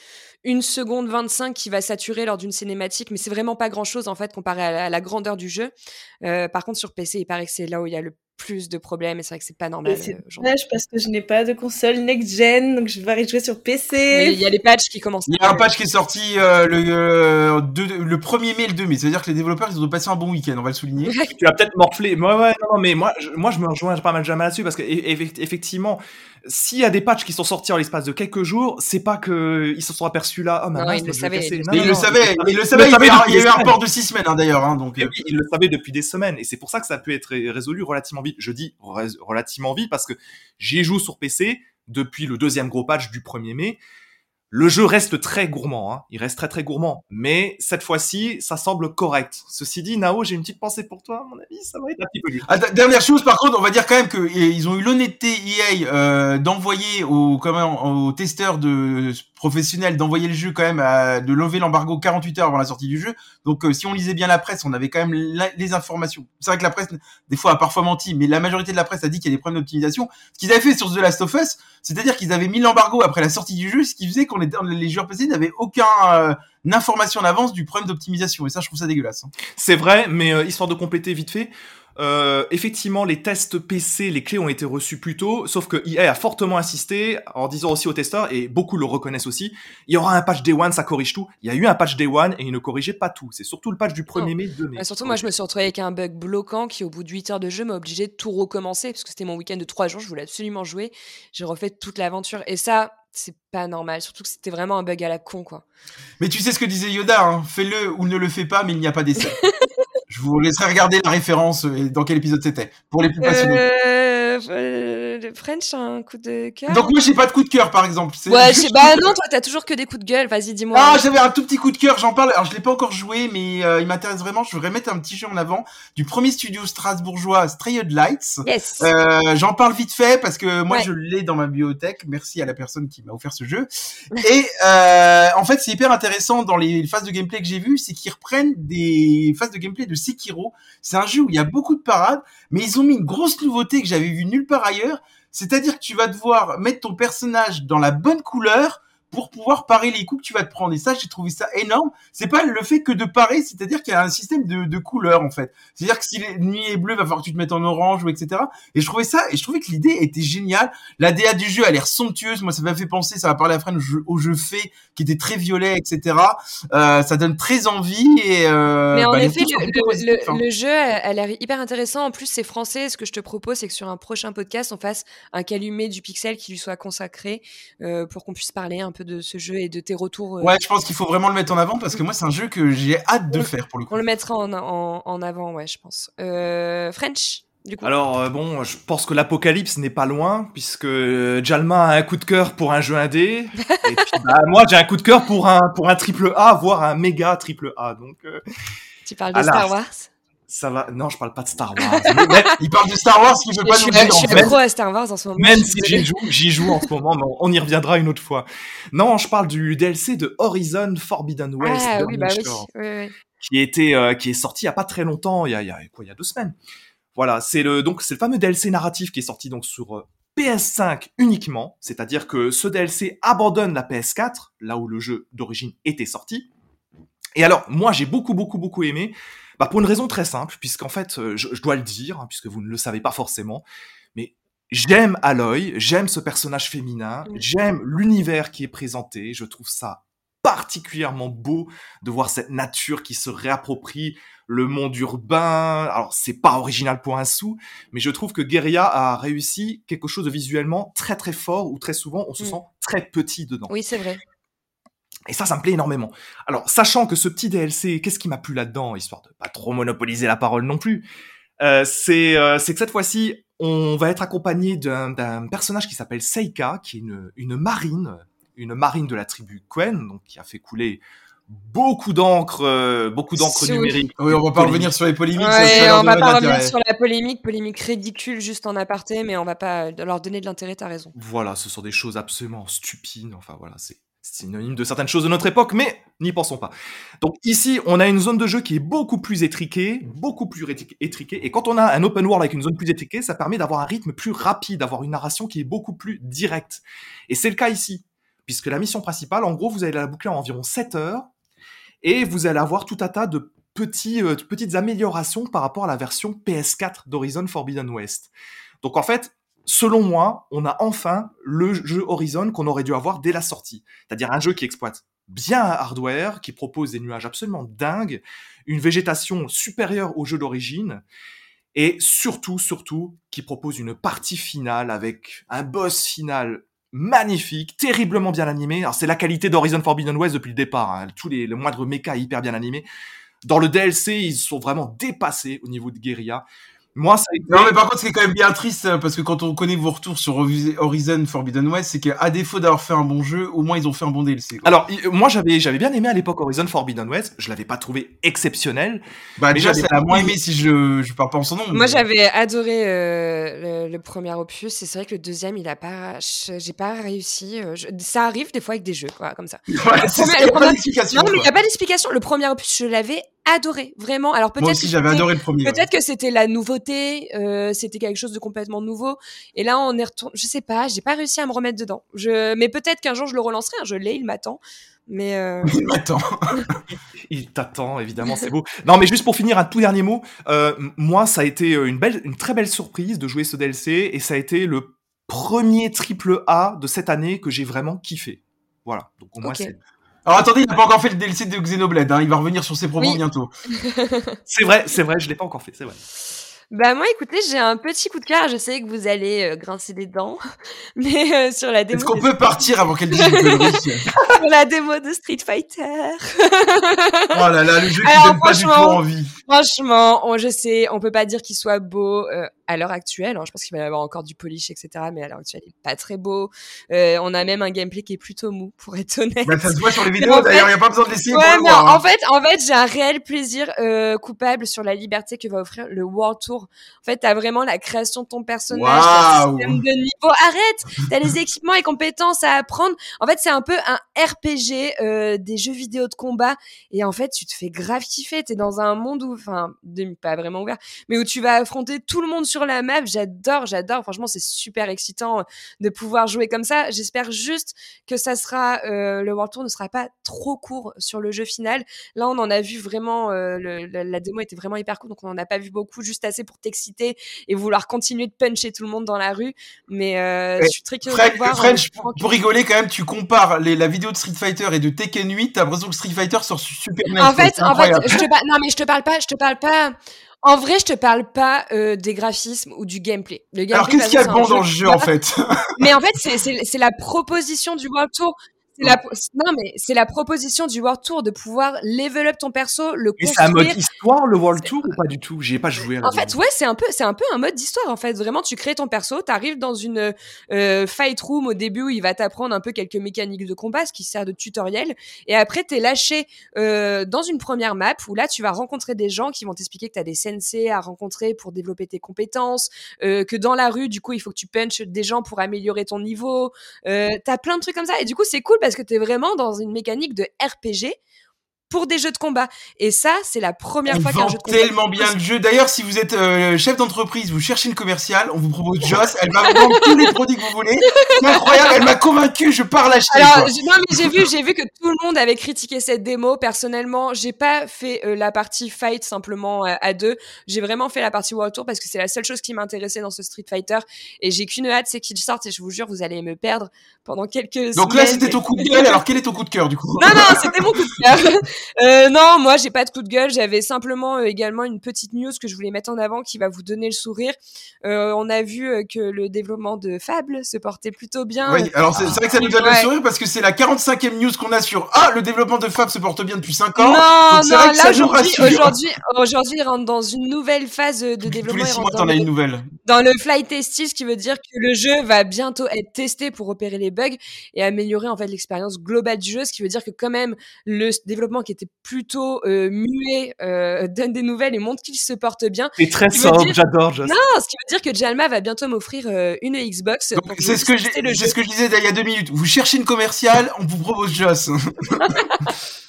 une seconde 25 qui va saturer lors d'une cinématique, mais c'est vraiment pas grand chose en fait comparé à la, à la grandeur du jeu. Euh, par contre, sur PC, il paraît que c'est là où il y a le plus de problèmes et c'est vrai que c'est pas normal. C'est euh, dommage parce que je n'ai pas de console next-gen, donc je vais jouer sur PC. il y a les patchs qui commencent. Il y a un patch qui est sorti euh, le, euh, deux- le 1er mai le 2 mai. C'est-à-dire que les développeurs, ils ont passé un bon week-end, on va le souligner. tu as peut-être morflé. Moi, ouais, non, mais moi, je, moi, je me rejoins pas mal jamais là-dessus parce que eff- effectivement, s'il y a des patchs qui sont sortis en l'espace de quelques jours, c'est pas que ils se sont aperçus là. Oh, ma Non, ils le savaient, ils le le savait, ils il le le savaient il y avait des un semaines. port de 6 semaines hein, d'ailleurs. Hein, donc, euh, oui, il le savait depuis des semaines et c'est pour ça que ça peut être ré- résolu relativement vite. Je dis relativement vite parce que j'y joue sur PC depuis le deuxième gros patch du 1er mai. Le jeu reste très gourmand, hein. il reste très très gourmand, mais cette fois-ci, ça semble correct. Ceci dit, Nao, j'ai une petite pensée pour toi, à mon avis, ça va être un petit peu. Ah, dernière chose, par contre, on va dire quand même qu'ils ont eu l'honnêteté EA euh, d'envoyer aux, aux testeurs de professionnels d'envoyer le jeu quand même, à, de lever l'embargo 48 heures avant la sortie du jeu. Donc, euh, si on lisait bien la presse, on avait quand même les informations. C'est vrai que la presse, des fois, a parfois menti, mais la majorité de la presse a dit qu'il y a des problèmes d'optimisation. Ce qu'ils avaient fait sur The Last of Us, c'est-à-dire qu'ils avaient mis l'embargo après la sortie du jeu, ce qui faisait qu'on était, les joueurs PC n'avaient aucun euh, information en avance du problème d'optimisation. Et ça, je trouve ça dégueulasse. hein. C'est vrai, mais euh, histoire de compléter vite fait, euh, effectivement, les tests PC, les clés ont été reçues plus tôt, sauf que EA a fortement insisté en disant aussi aux testeurs, et beaucoup le reconnaissent aussi, il y aura un patch Day One, ça corrige tout. Il y a eu un patch Day One et il ne corrigeait pas tout. C'est surtout le patch du 1er Non. mai, 2 mai. Ah, surtout, moi, je me suis retrouvée avec un bug bloquant qui, au bout de 8 heures de jeu, m'a obligé de tout recommencer parce que c'était mon week-end de 3 jours. Je voulais absolument jouer. J'ai refait toute l'aventure. Et ça, c'est pas normal. Surtout que c'était vraiment un bug à la con, quoi. Mais tu sais ce que disait Yoda, hein, fais-le ou ne le fais pas, mais il n'y a pas d'essai. Je vous laisserai regarder la référence et dans quel épisode c'était, pour les plus passionnés. Euh, euh, le French, un coup de cœur. Donc moi j'ai pas de coup de cœur par exemple. C'est ouais, sais. Bah non, toi, t'as toujours que des coups de gueule. Vas-y, dis-moi. Ah, j'avais un tout petit coup de cœur, j'en parle. Alors je l'ai pas encore joué, mais euh, il m'intéresse vraiment. Je voudrais mettre un petit jeu en avant du premier studio strasbourgeois, Strayed Lights. yes. Euh, J'en parle vite fait parce que moi Ouais. je l'ai dans ma bibliothèque. Merci à la personne qui m'a offert ce jeu. Et euh, en fait, c'est hyper intéressant dans les phases de gameplay que j'ai vues, c'est qu'ils reprennent des phases de gameplay de Sekiro. C'est un jeu où il y a beaucoup de parades, mais ils ont mis une grosse nouveauté que j'avais vue nulle part ailleurs. C'est-à-dire que tu vas devoir mettre ton personnage dans la bonne couleur pour pouvoir parer les coups que tu vas te prendre. Et ça, j'ai trouvé ça énorme. C'est pas le fait que de parer, c'est-à-dire qu'il y a un système de, de couleurs, en fait. C'est-à-dire que si l'ennemi est bleu, va falloir que tu te mettes en orange ou etc. Et je trouvais ça, et je trouvais que l'idée était géniale. La DA du jeu a l'air somptueuse. Moi, ça m'a fait penser, ça parler après au jeu, au jeu fait, qui était très violet, etc. Euh, ça donne très envie et, euh, Mais en bah, effet, le, le- positifs, hein. le jeu a l'air hyper intéressant. En plus, c'est français. Ce que je te propose, c'est que sur un prochain podcast, on fasse un calumet du pixel qui lui soit consacré euh, pour qu'on puisse parler un peu de ce jeu et de tes retours. euh. Ouais, je pense qu'il faut vraiment le mettre en avant parce que moi, c'est un jeu que j'ai hâte de On- faire pour le coup. On le mettra en, en, en avant, ouais, je pense. Euh, French, du coup? Alors euh, bon, je pense que l'apocalypse n'est pas loin puisque euh, Jalma a un coup de cœur pour un jeu indé et puis bah, moi j'ai un coup de cœur pour un pour un triple A voire un méga triple A donc euh, tu parles de Star Wars? Ça va. Non, je parle pas de Star Wars. Mais Il parle de Star Wars, qu'il peut Je pas suis, nous dire. je suis accro à Star Wars en ce moment. même je suis si j'y joue, j'y joue en ce moment, mais on y reviendra une autre fois. Non, je parle du DLC de Horizon Forbidden West Ah oui, Burning bah oui. Oui, oui. qui était euh, qui est sorti il y a pas très longtemps, il y a, il y a quoi, il y a deux semaines. Voilà, c'est le donc c'est le fameux DLC narratif qui est sorti donc sur euh, PS5 uniquement, c'est-à-dire que ce DLC abandonne la PS4 là où le jeu d'origine était sorti. Et alors, moi, j'ai beaucoup, beaucoup, beaucoup aimé, bah, pour une raison très simple, puisqu'en fait, euh, je, je dois le dire, hein, puisque vous ne le savez pas forcément, mais j'aime Aloy, j'aime ce personnage féminin, Mm. j'aime l'univers qui est présenté, je trouve ça particulièrement beau de voir cette nature qui se réapproprie le monde urbain. Alors, c'est pas original pour un sou, mais je trouve que Guerilla a réussi quelque chose de visuellement très très fort, où très souvent on se Mm. sent très petit dedans. Oui, c'est vrai. Et ça, ça me plaît énormément. Alors, sachant que ce petit DLC, qu'est-ce qui m'a plu là-dedans, histoire de pas trop monopoliser la parole non plus, euh, c'est euh, c'est que cette fois-ci, on va être accompagné d'un personnage qui s'appelle Seika, qui est une, une marine, une marine de la tribu Quen, donc qui a fait couler beaucoup d'encre, euh, beaucoup d'encre numérique. Oui, on va pas revenir sur les polémiques. ça, Ouais, ça on va pas revenir sur la polémique, polémique ridicule juste en aparté, mais on va pas leur donner de l'intérêt, t'as raison. Voilà, ce sont des choses absolument stupides. Enfin voilà, c'est synonyme de certaines choses de notre époque, mais n'y pensons pas. Donc ici, on a une zone de jeu qui est beaucoup plus étriquée, beaucoup plus étriquée, et quand on a un open world avec une zone plus étriquée, ça permet d'avoir un rythme plus rapide, d'avoir une narration qui est beaucoup plus directe. Et c'est le cas ici, puisque la mission principale, en gros, vous allez la boucler en environ 7 heures, et vous allez avoir tout un tas de euh, petites améliorations par rapport à la version PS4 d'Horizon Forbidden West. Donc en fait, selon moi, on a enfin le jeu Horizon qu'on aurait dû avoir dès la sortie. C'est-à-dire un jeu qui exploite bien un hardware, qui propose des nuages absolument dingues, une végétation supérieure au jeu d'origine, et surtout, surtout, qui propose une partie finale avec un boss final magnifique, terriblement bien animé. C'est la qualité d'Horizon Forbidden West depuis le départ. hein. Tous les, le moindre mecha est hyper bien animé. Dans le DLC, ils sont vraiment dépassés au niveau de guérilla. Moi, ça a été... Non, mais par contre, ce qui est quand même bien triste, euh, parce que quand on connaît vos retours sur Horizon Forbidden West, c'est qu'à défaut d'avoir fait un bon jeu, au moins ils ont fait un bon DLC. quoi. Alors, i- moi, j'avais, j'avais bien aimé à l'époque Horizon Forbidden West. Je l'avais pas trouvé exceptionnel. bah, déjà, ça l'a moins aimé si je, je parle pas en son nom. Moi, mais- j'avais adoré euh, le, le premier opus. Et c'est vrai que le deuxième, il a pas, j'ai pas réussi. euh, je- ça arrive des fois avec des jeux, quoi, comme ça. C'est ça, il y a pas d'explication. Non, mais il n'y a pas d'explication. Le premier opus, je l'avais adoré, vraiment. Alors peut-être Moi que aussi, j'avais c'était- adoré le premier. ouais. Peut-être que c'était la nouveauté, euh, c'était quelque chose de complètement nouveau. Et là, on est retourné. Je sais pas, j'ai pas réussi à me remettre dedans. Je, mais peut-être qu'un jour je le relancerai. hein, Je l'ai, il m'attend. Mais euh, Attends. Il t'attend, évidemment, c'est beau. Non, mais juste pour finir, un tout dernier mot. Euh, moi, ça a été une belle, une très belle surprise de jouer ce DLC, et ça a été le premier triple A de cette année que j'ai vraiment kiffé. Voilà. Donc au moins, c'est- Alors attendez, il n'a pas encore fait le DLC de Xenoblade, hein. il va revenir sur ses propos Oui. bientôt. c'est vrai, c'est vrai, je l'ai pas encore fait, c'est vrai. bah moi, écoutez, j'ai un petit coup de cœur. Je sais que vous allez euh, grincer des dents, mais euh, sur la démo, Est-ce qu'on peut partir avant qu'elle dise sur la démo de Street Fighter. Oh là là, le jeu qui Alors, donne pas du tout franchement, envie. Franchement, on, je sais, on peut pas dire qu'il soit beau euh, à l'heure actuelle. hein. je pense qu'il va y avoir encore du polish, etc. Mais à l'heure actuelle, il est pas très beau. Euh, on a même un gameplay qui est plutôt mou, pour être honnête. Bah, ça se voit sur les vidéos, d'ailleurs, il n'y a pas besoin de pour Ouais, le voir. en hein. fait, en fait, j'ai un réel plaisir euh, coupable sur la liberté que va offrir le World Tour. En fait, t'as vraiment la création de ton personnage, t'as le système de niveau. Arrête, t'as les équipements et compétences à apprendre. En fait, c'est un peu un RPG euh, des jeux vidéo de combat. Et en fait, tu te fais grave kiffer. T'es dans un monde où, enfin, pas vraiment ouvert, mais où tu vas affronter tout le monde sur la map. J'adore, j'adore. Franchement, c'est super excitant euh, de pouvoir jouer comme ça. J'espère juste que ça sera euh, le World Tour ne sera pas trop court sur le jeu final. Là, on en a vu vraiment euh, le- la, la démo était vraiment hyper cool, donc on en a pas vu beaucoup, juste assez pour t'exciter et vouloir continuer de puncher tout le monde dans la rue. Mais euh, je suis très curieuse French, de voir. French, pour, pour rigoler quand même, tu compares les, la vidéo de Street Fighter et de Tekken 8, t'as l'impression que Street Fighter sort Super. En fait, en fait, je te. Non, mais je te parle pas. Je te parle pas. En vrai, je te parle pas euh, des graphismes ou du gameplay. Le gameplay, Alors qu'est-ce qu'il y a de bon dans le jeu en fait? Mais en fait, c'est la proposition du World Tour. C'est la, non, mais c'est la proposition du World Tour de pouvoir level up ton perso, le Et c'est un construire. mode histoire, le World Tour, ou pas du tout? J'y ai pas joué. à la En fait, ouais, c'est un peu, c'est un peu un mode d'histoire. En fait, vraiment, tu crées ton perso, t'arrives dans une euh, fight room au début où il va t'apprendre un peu quelques mécaniques de combat, ce qui sert de tutoriel. Et après, t'es lâché euh, dans une première map où là, tu vas rencontrer des gens qui vont t'expliquer que t'as des sensei à rencontrer pour développer tes compétences, euh, que dans la rue, du coup, il faut que tu punches des gens pour améliorer ton niveau. Euh, t'as plein de trucs comme ça. Et du coup, c'est cool parce que t'es vraiment dans une mécanique de RPG pour des jeux de combat. Et ça, c'est la première On fois qu'un jeu de combat tellement bien le jeu. D'ailleurs, si vous êtes euh, chef d'entreprise, vous cherchez une commerciale, on vous propose Joss, elle va vous vendre tous les produits que vous voulez. C'est incroyable, elle m'a convaincu, je pars l'acheter. Alors, non, mais j'ai vu, j'ai vu que tout le monde avait critiqué cette démo. Personnellement, j'ai pas fait euh, la partie fight simplement euh, à deux. J'ai vraiment fait la partie World Tour parce que c'est la seule chose qui m'intéressait dans ce Street Fighter. Et j'ai qu'une hâte, c'est qu'il sorte. Et je vous jure, vous allez me perdre pendant quelques Donc là, c'était ton coup de gueule, alors quel est ton coup de cœur du coup? Non, non, c'était mon coup de cœur. Euh, non, moi, j'ai pas de coup de gueule. J'avais simplement euh, également une petite news que je voulais mettre en avant qui va vous donner le sourire. Euh, on a vu euh, que le développement de Fable se portait plutôt bien. Oui, alors c'est vrai que ça nous donne le sourire parce que c'est la 45e news qu'on a sur Ah, le développement de Fab se porte bien depuis 5 ans. Non, Donc non, vrai que là aujourd'hui, aujourd'hui, aujourd'hui, il rentre dans une nouvelle phase de Tous développement. les Il 6 mois, t'en as une nouvelle. dans le flight testing, ce qui veut dire que le jeu va bientôt être testé pour repérer les bugs et améliorer en fait l'expérience globale du jeu, ce qui veut dire que quand même le développement qui était plutôt euh, muet, euh, donne des nouvelles et montre qu'il se porte bien. Et très sobre, dire- j'adore. Just. Non, ce qui veut dire que Jalma va bientôt m'offrir euh, une Xbox. C'est ce que le c'est jeu. ce que je disais il y a deux minutes. Vous cherchez une commerciale, on vous propose Joss.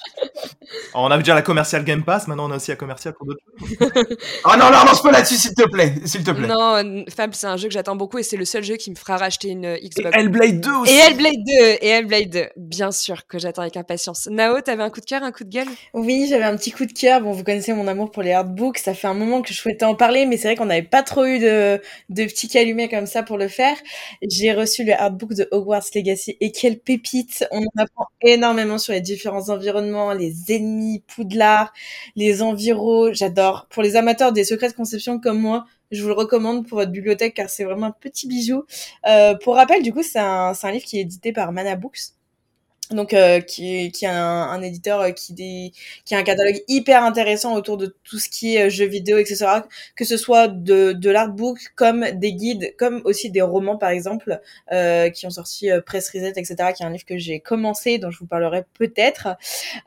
Alors, on a déjà la commerciale Game Pass, maintenant on a aussi la commerciale pour d'autres jeux. Ah non, non, lance pas là-dessus, s'il te plaît, s'il te plaît. Non, euh, Fab, c'est un jeu que j'attends beaucoup et c'est le seul jeu qui me fera racheter une euh, Et Xbox. Hellblade 2 aussi. Et Hellblade 2, et Hellblade 2, bien sûr que j'attends avec impatience. Nao, t'avais un coup de cœur, un coup de gueule? Oui, j'avais un petit coup de cœur. Bon, vous connaissez mon amour pour les artbooks. Ça fait un moment que je souhaitais en parler, mais c'est vrai qu'on n'avait pas trop eu de, de petits calumets comme ça pour le faire. J'ai reçu le artbook de Hogwarts Legacy et quelle pépite! On en apprend énormément sur les différents environnements, les Poudlard, les environs. J'adore. Pour les amateurs des secrets de conception comme moi, je vous le recommande pour votre bibliothèque car c'est vraiment un petit bijou. Euh, pour rappel, du coup, c'est un, c'est un livre qui est édité par Mana Books. Donc, euh, qui, qui est un, un éditeur euh, qui, dé- qui a un catalogue hyper intéressant autour de tout ce qui est euh, jeux vidéo, etc. Que ce soit de, de l'artbook, comme des guides, comme aussi des romans, par exemple, euh, qui ont sorti euh, Press Reset, etc., qui est un livre que j'ai commencé, dont je vous parlerai peut-être.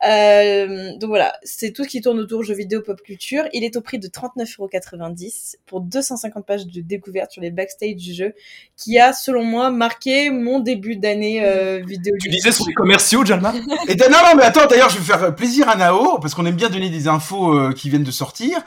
Euh, donc voilà, c'est tout ce qui tourne autour jeux vidéo, pop culture. Il est au prix de 39,90€ pour 250 pages de découverte sur les backstage du jeu, qui a, selon moi, marqué mon début d'année euh, vidéo. Tu disais sur les commerciaux, Jalma Et non, non, mais attends, d'ailleurs, je vais faire plaisir à Nao, parce qu'on aime bien donner des infos euh, qui viennent de sortir.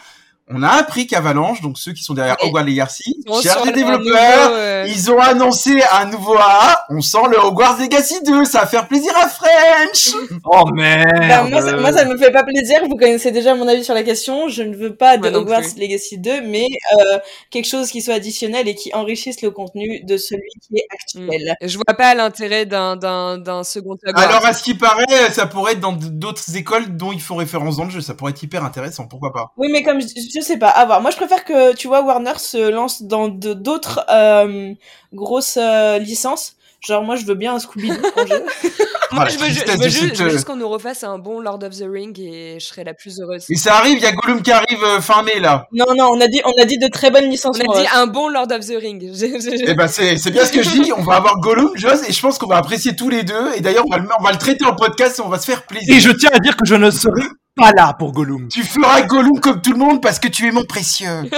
On a appris qu'Avalanche, donc ceux qui sont derrière. Hogwarts Legacy, On cherchent des développeurs. nouveau, euh, Ils ont annoncé un nouveau AA. On sent le Hogwarts Legacy 2. Ça va faire plaisir à French. Oh Bah, merde moi, ça, moi, ça ne me fait pas plaisir. Vous connaissez déjà mon avis sur la question. Je ne veux pas de Hogwarts plus. Legacy 2, mais euh, quelque chose qui soit additionnel et qui enrichisse le contenu de celui qui est actuel. Je vois pas l'intérêt d'un, d'un, d'un second Hogwarts. Alors, à ce qui paraît, ça pourrait être dans d'autres écoles dont ils font référence dans le jeu. Ça pourrait être hyper intéressant. Pourquoi pas? Oui, mais comme je, je sais pas, à voir. Moi, je préfère que tu vois Warner se lance dans d'autres euh, grosses euh, licences. Genre, moi, je veux bien un Scooby-Doo en jeu. Moi, Ah, je veux, je je euh, juste qu'on nous refasse un bon Lord of the Ring et je serais la plus heureuse. Et ça arrive, il y a Gollum qui arrive euh, fin mai, là. Non, non, on a dit, on a dit de très bonnes licences. On a dit un bon Lord of the Ring. Eh ben, c'est, c'est bien ce que je dis. On va avoir Gollum, Joss, et je pense qu'on va apprécier tous les deux. Et d'ailleurs, on va le, on va le traiter en podcast et on va se faire plaisir. Et je tiens à dire que je ne serai pas là pour Gollum. Tu feras Gollum comme tout le monde parce que tu es mon précieux.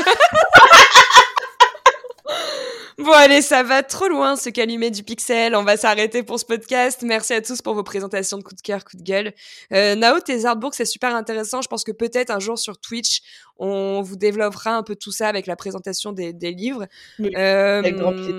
Bon allez, ça va trop loin ce calumet du pixel. On va s'arrêter pour ce podcast. Merci à tous pour vos présentations de coup de cœur, coup de gueule. Euh, Nao, tes artbooks, c'est super intéressant. Je pense que peut-être un jour sur Twitch, on vous développera un peu tout ça avec la présentation des, des livres. Oui, Euh, avec grand plaisir.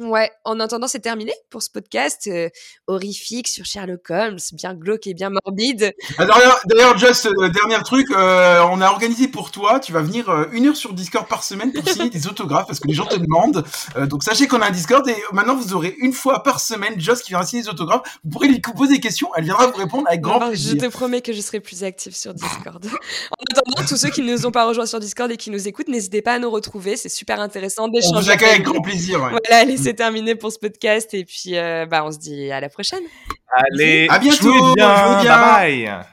Ouais, en attendant, c'est terminé pour ce podcast euh, horrifique sur Sherlock Holmes, bien glauque et bien morbide. D'ailleurs, d'ailleurs, Joss, euh, dernier truc, euh, on a organisé pour toi, tu vas venir euh, une heure sur Discord par semaine pour signer des autographes parce que les gens te demandent. Euh, donc sachez qu'on a un Discord et maintenant vous aurez une fois par semaine Joss qui viendra signer des autographes. Vous pourrez lui poser des questions, elle viendra vous répondre avec grand Alors, je plaisir. te promets que je serai plus active sur Discord. en attendant, tous ceux qui ne nous ont pas rejoints sur Discord et qui nous écoutent, n'hésitez pas à nous retrouver. C'est super intéressant On d'échanger. vous accueille avec grand plaisir. ouais. Voilà, allez, c'est terminé pour ce podcast et puis euh, bah on se dit à la prochaine. Allez, À bientôt, bien, bien. bye bye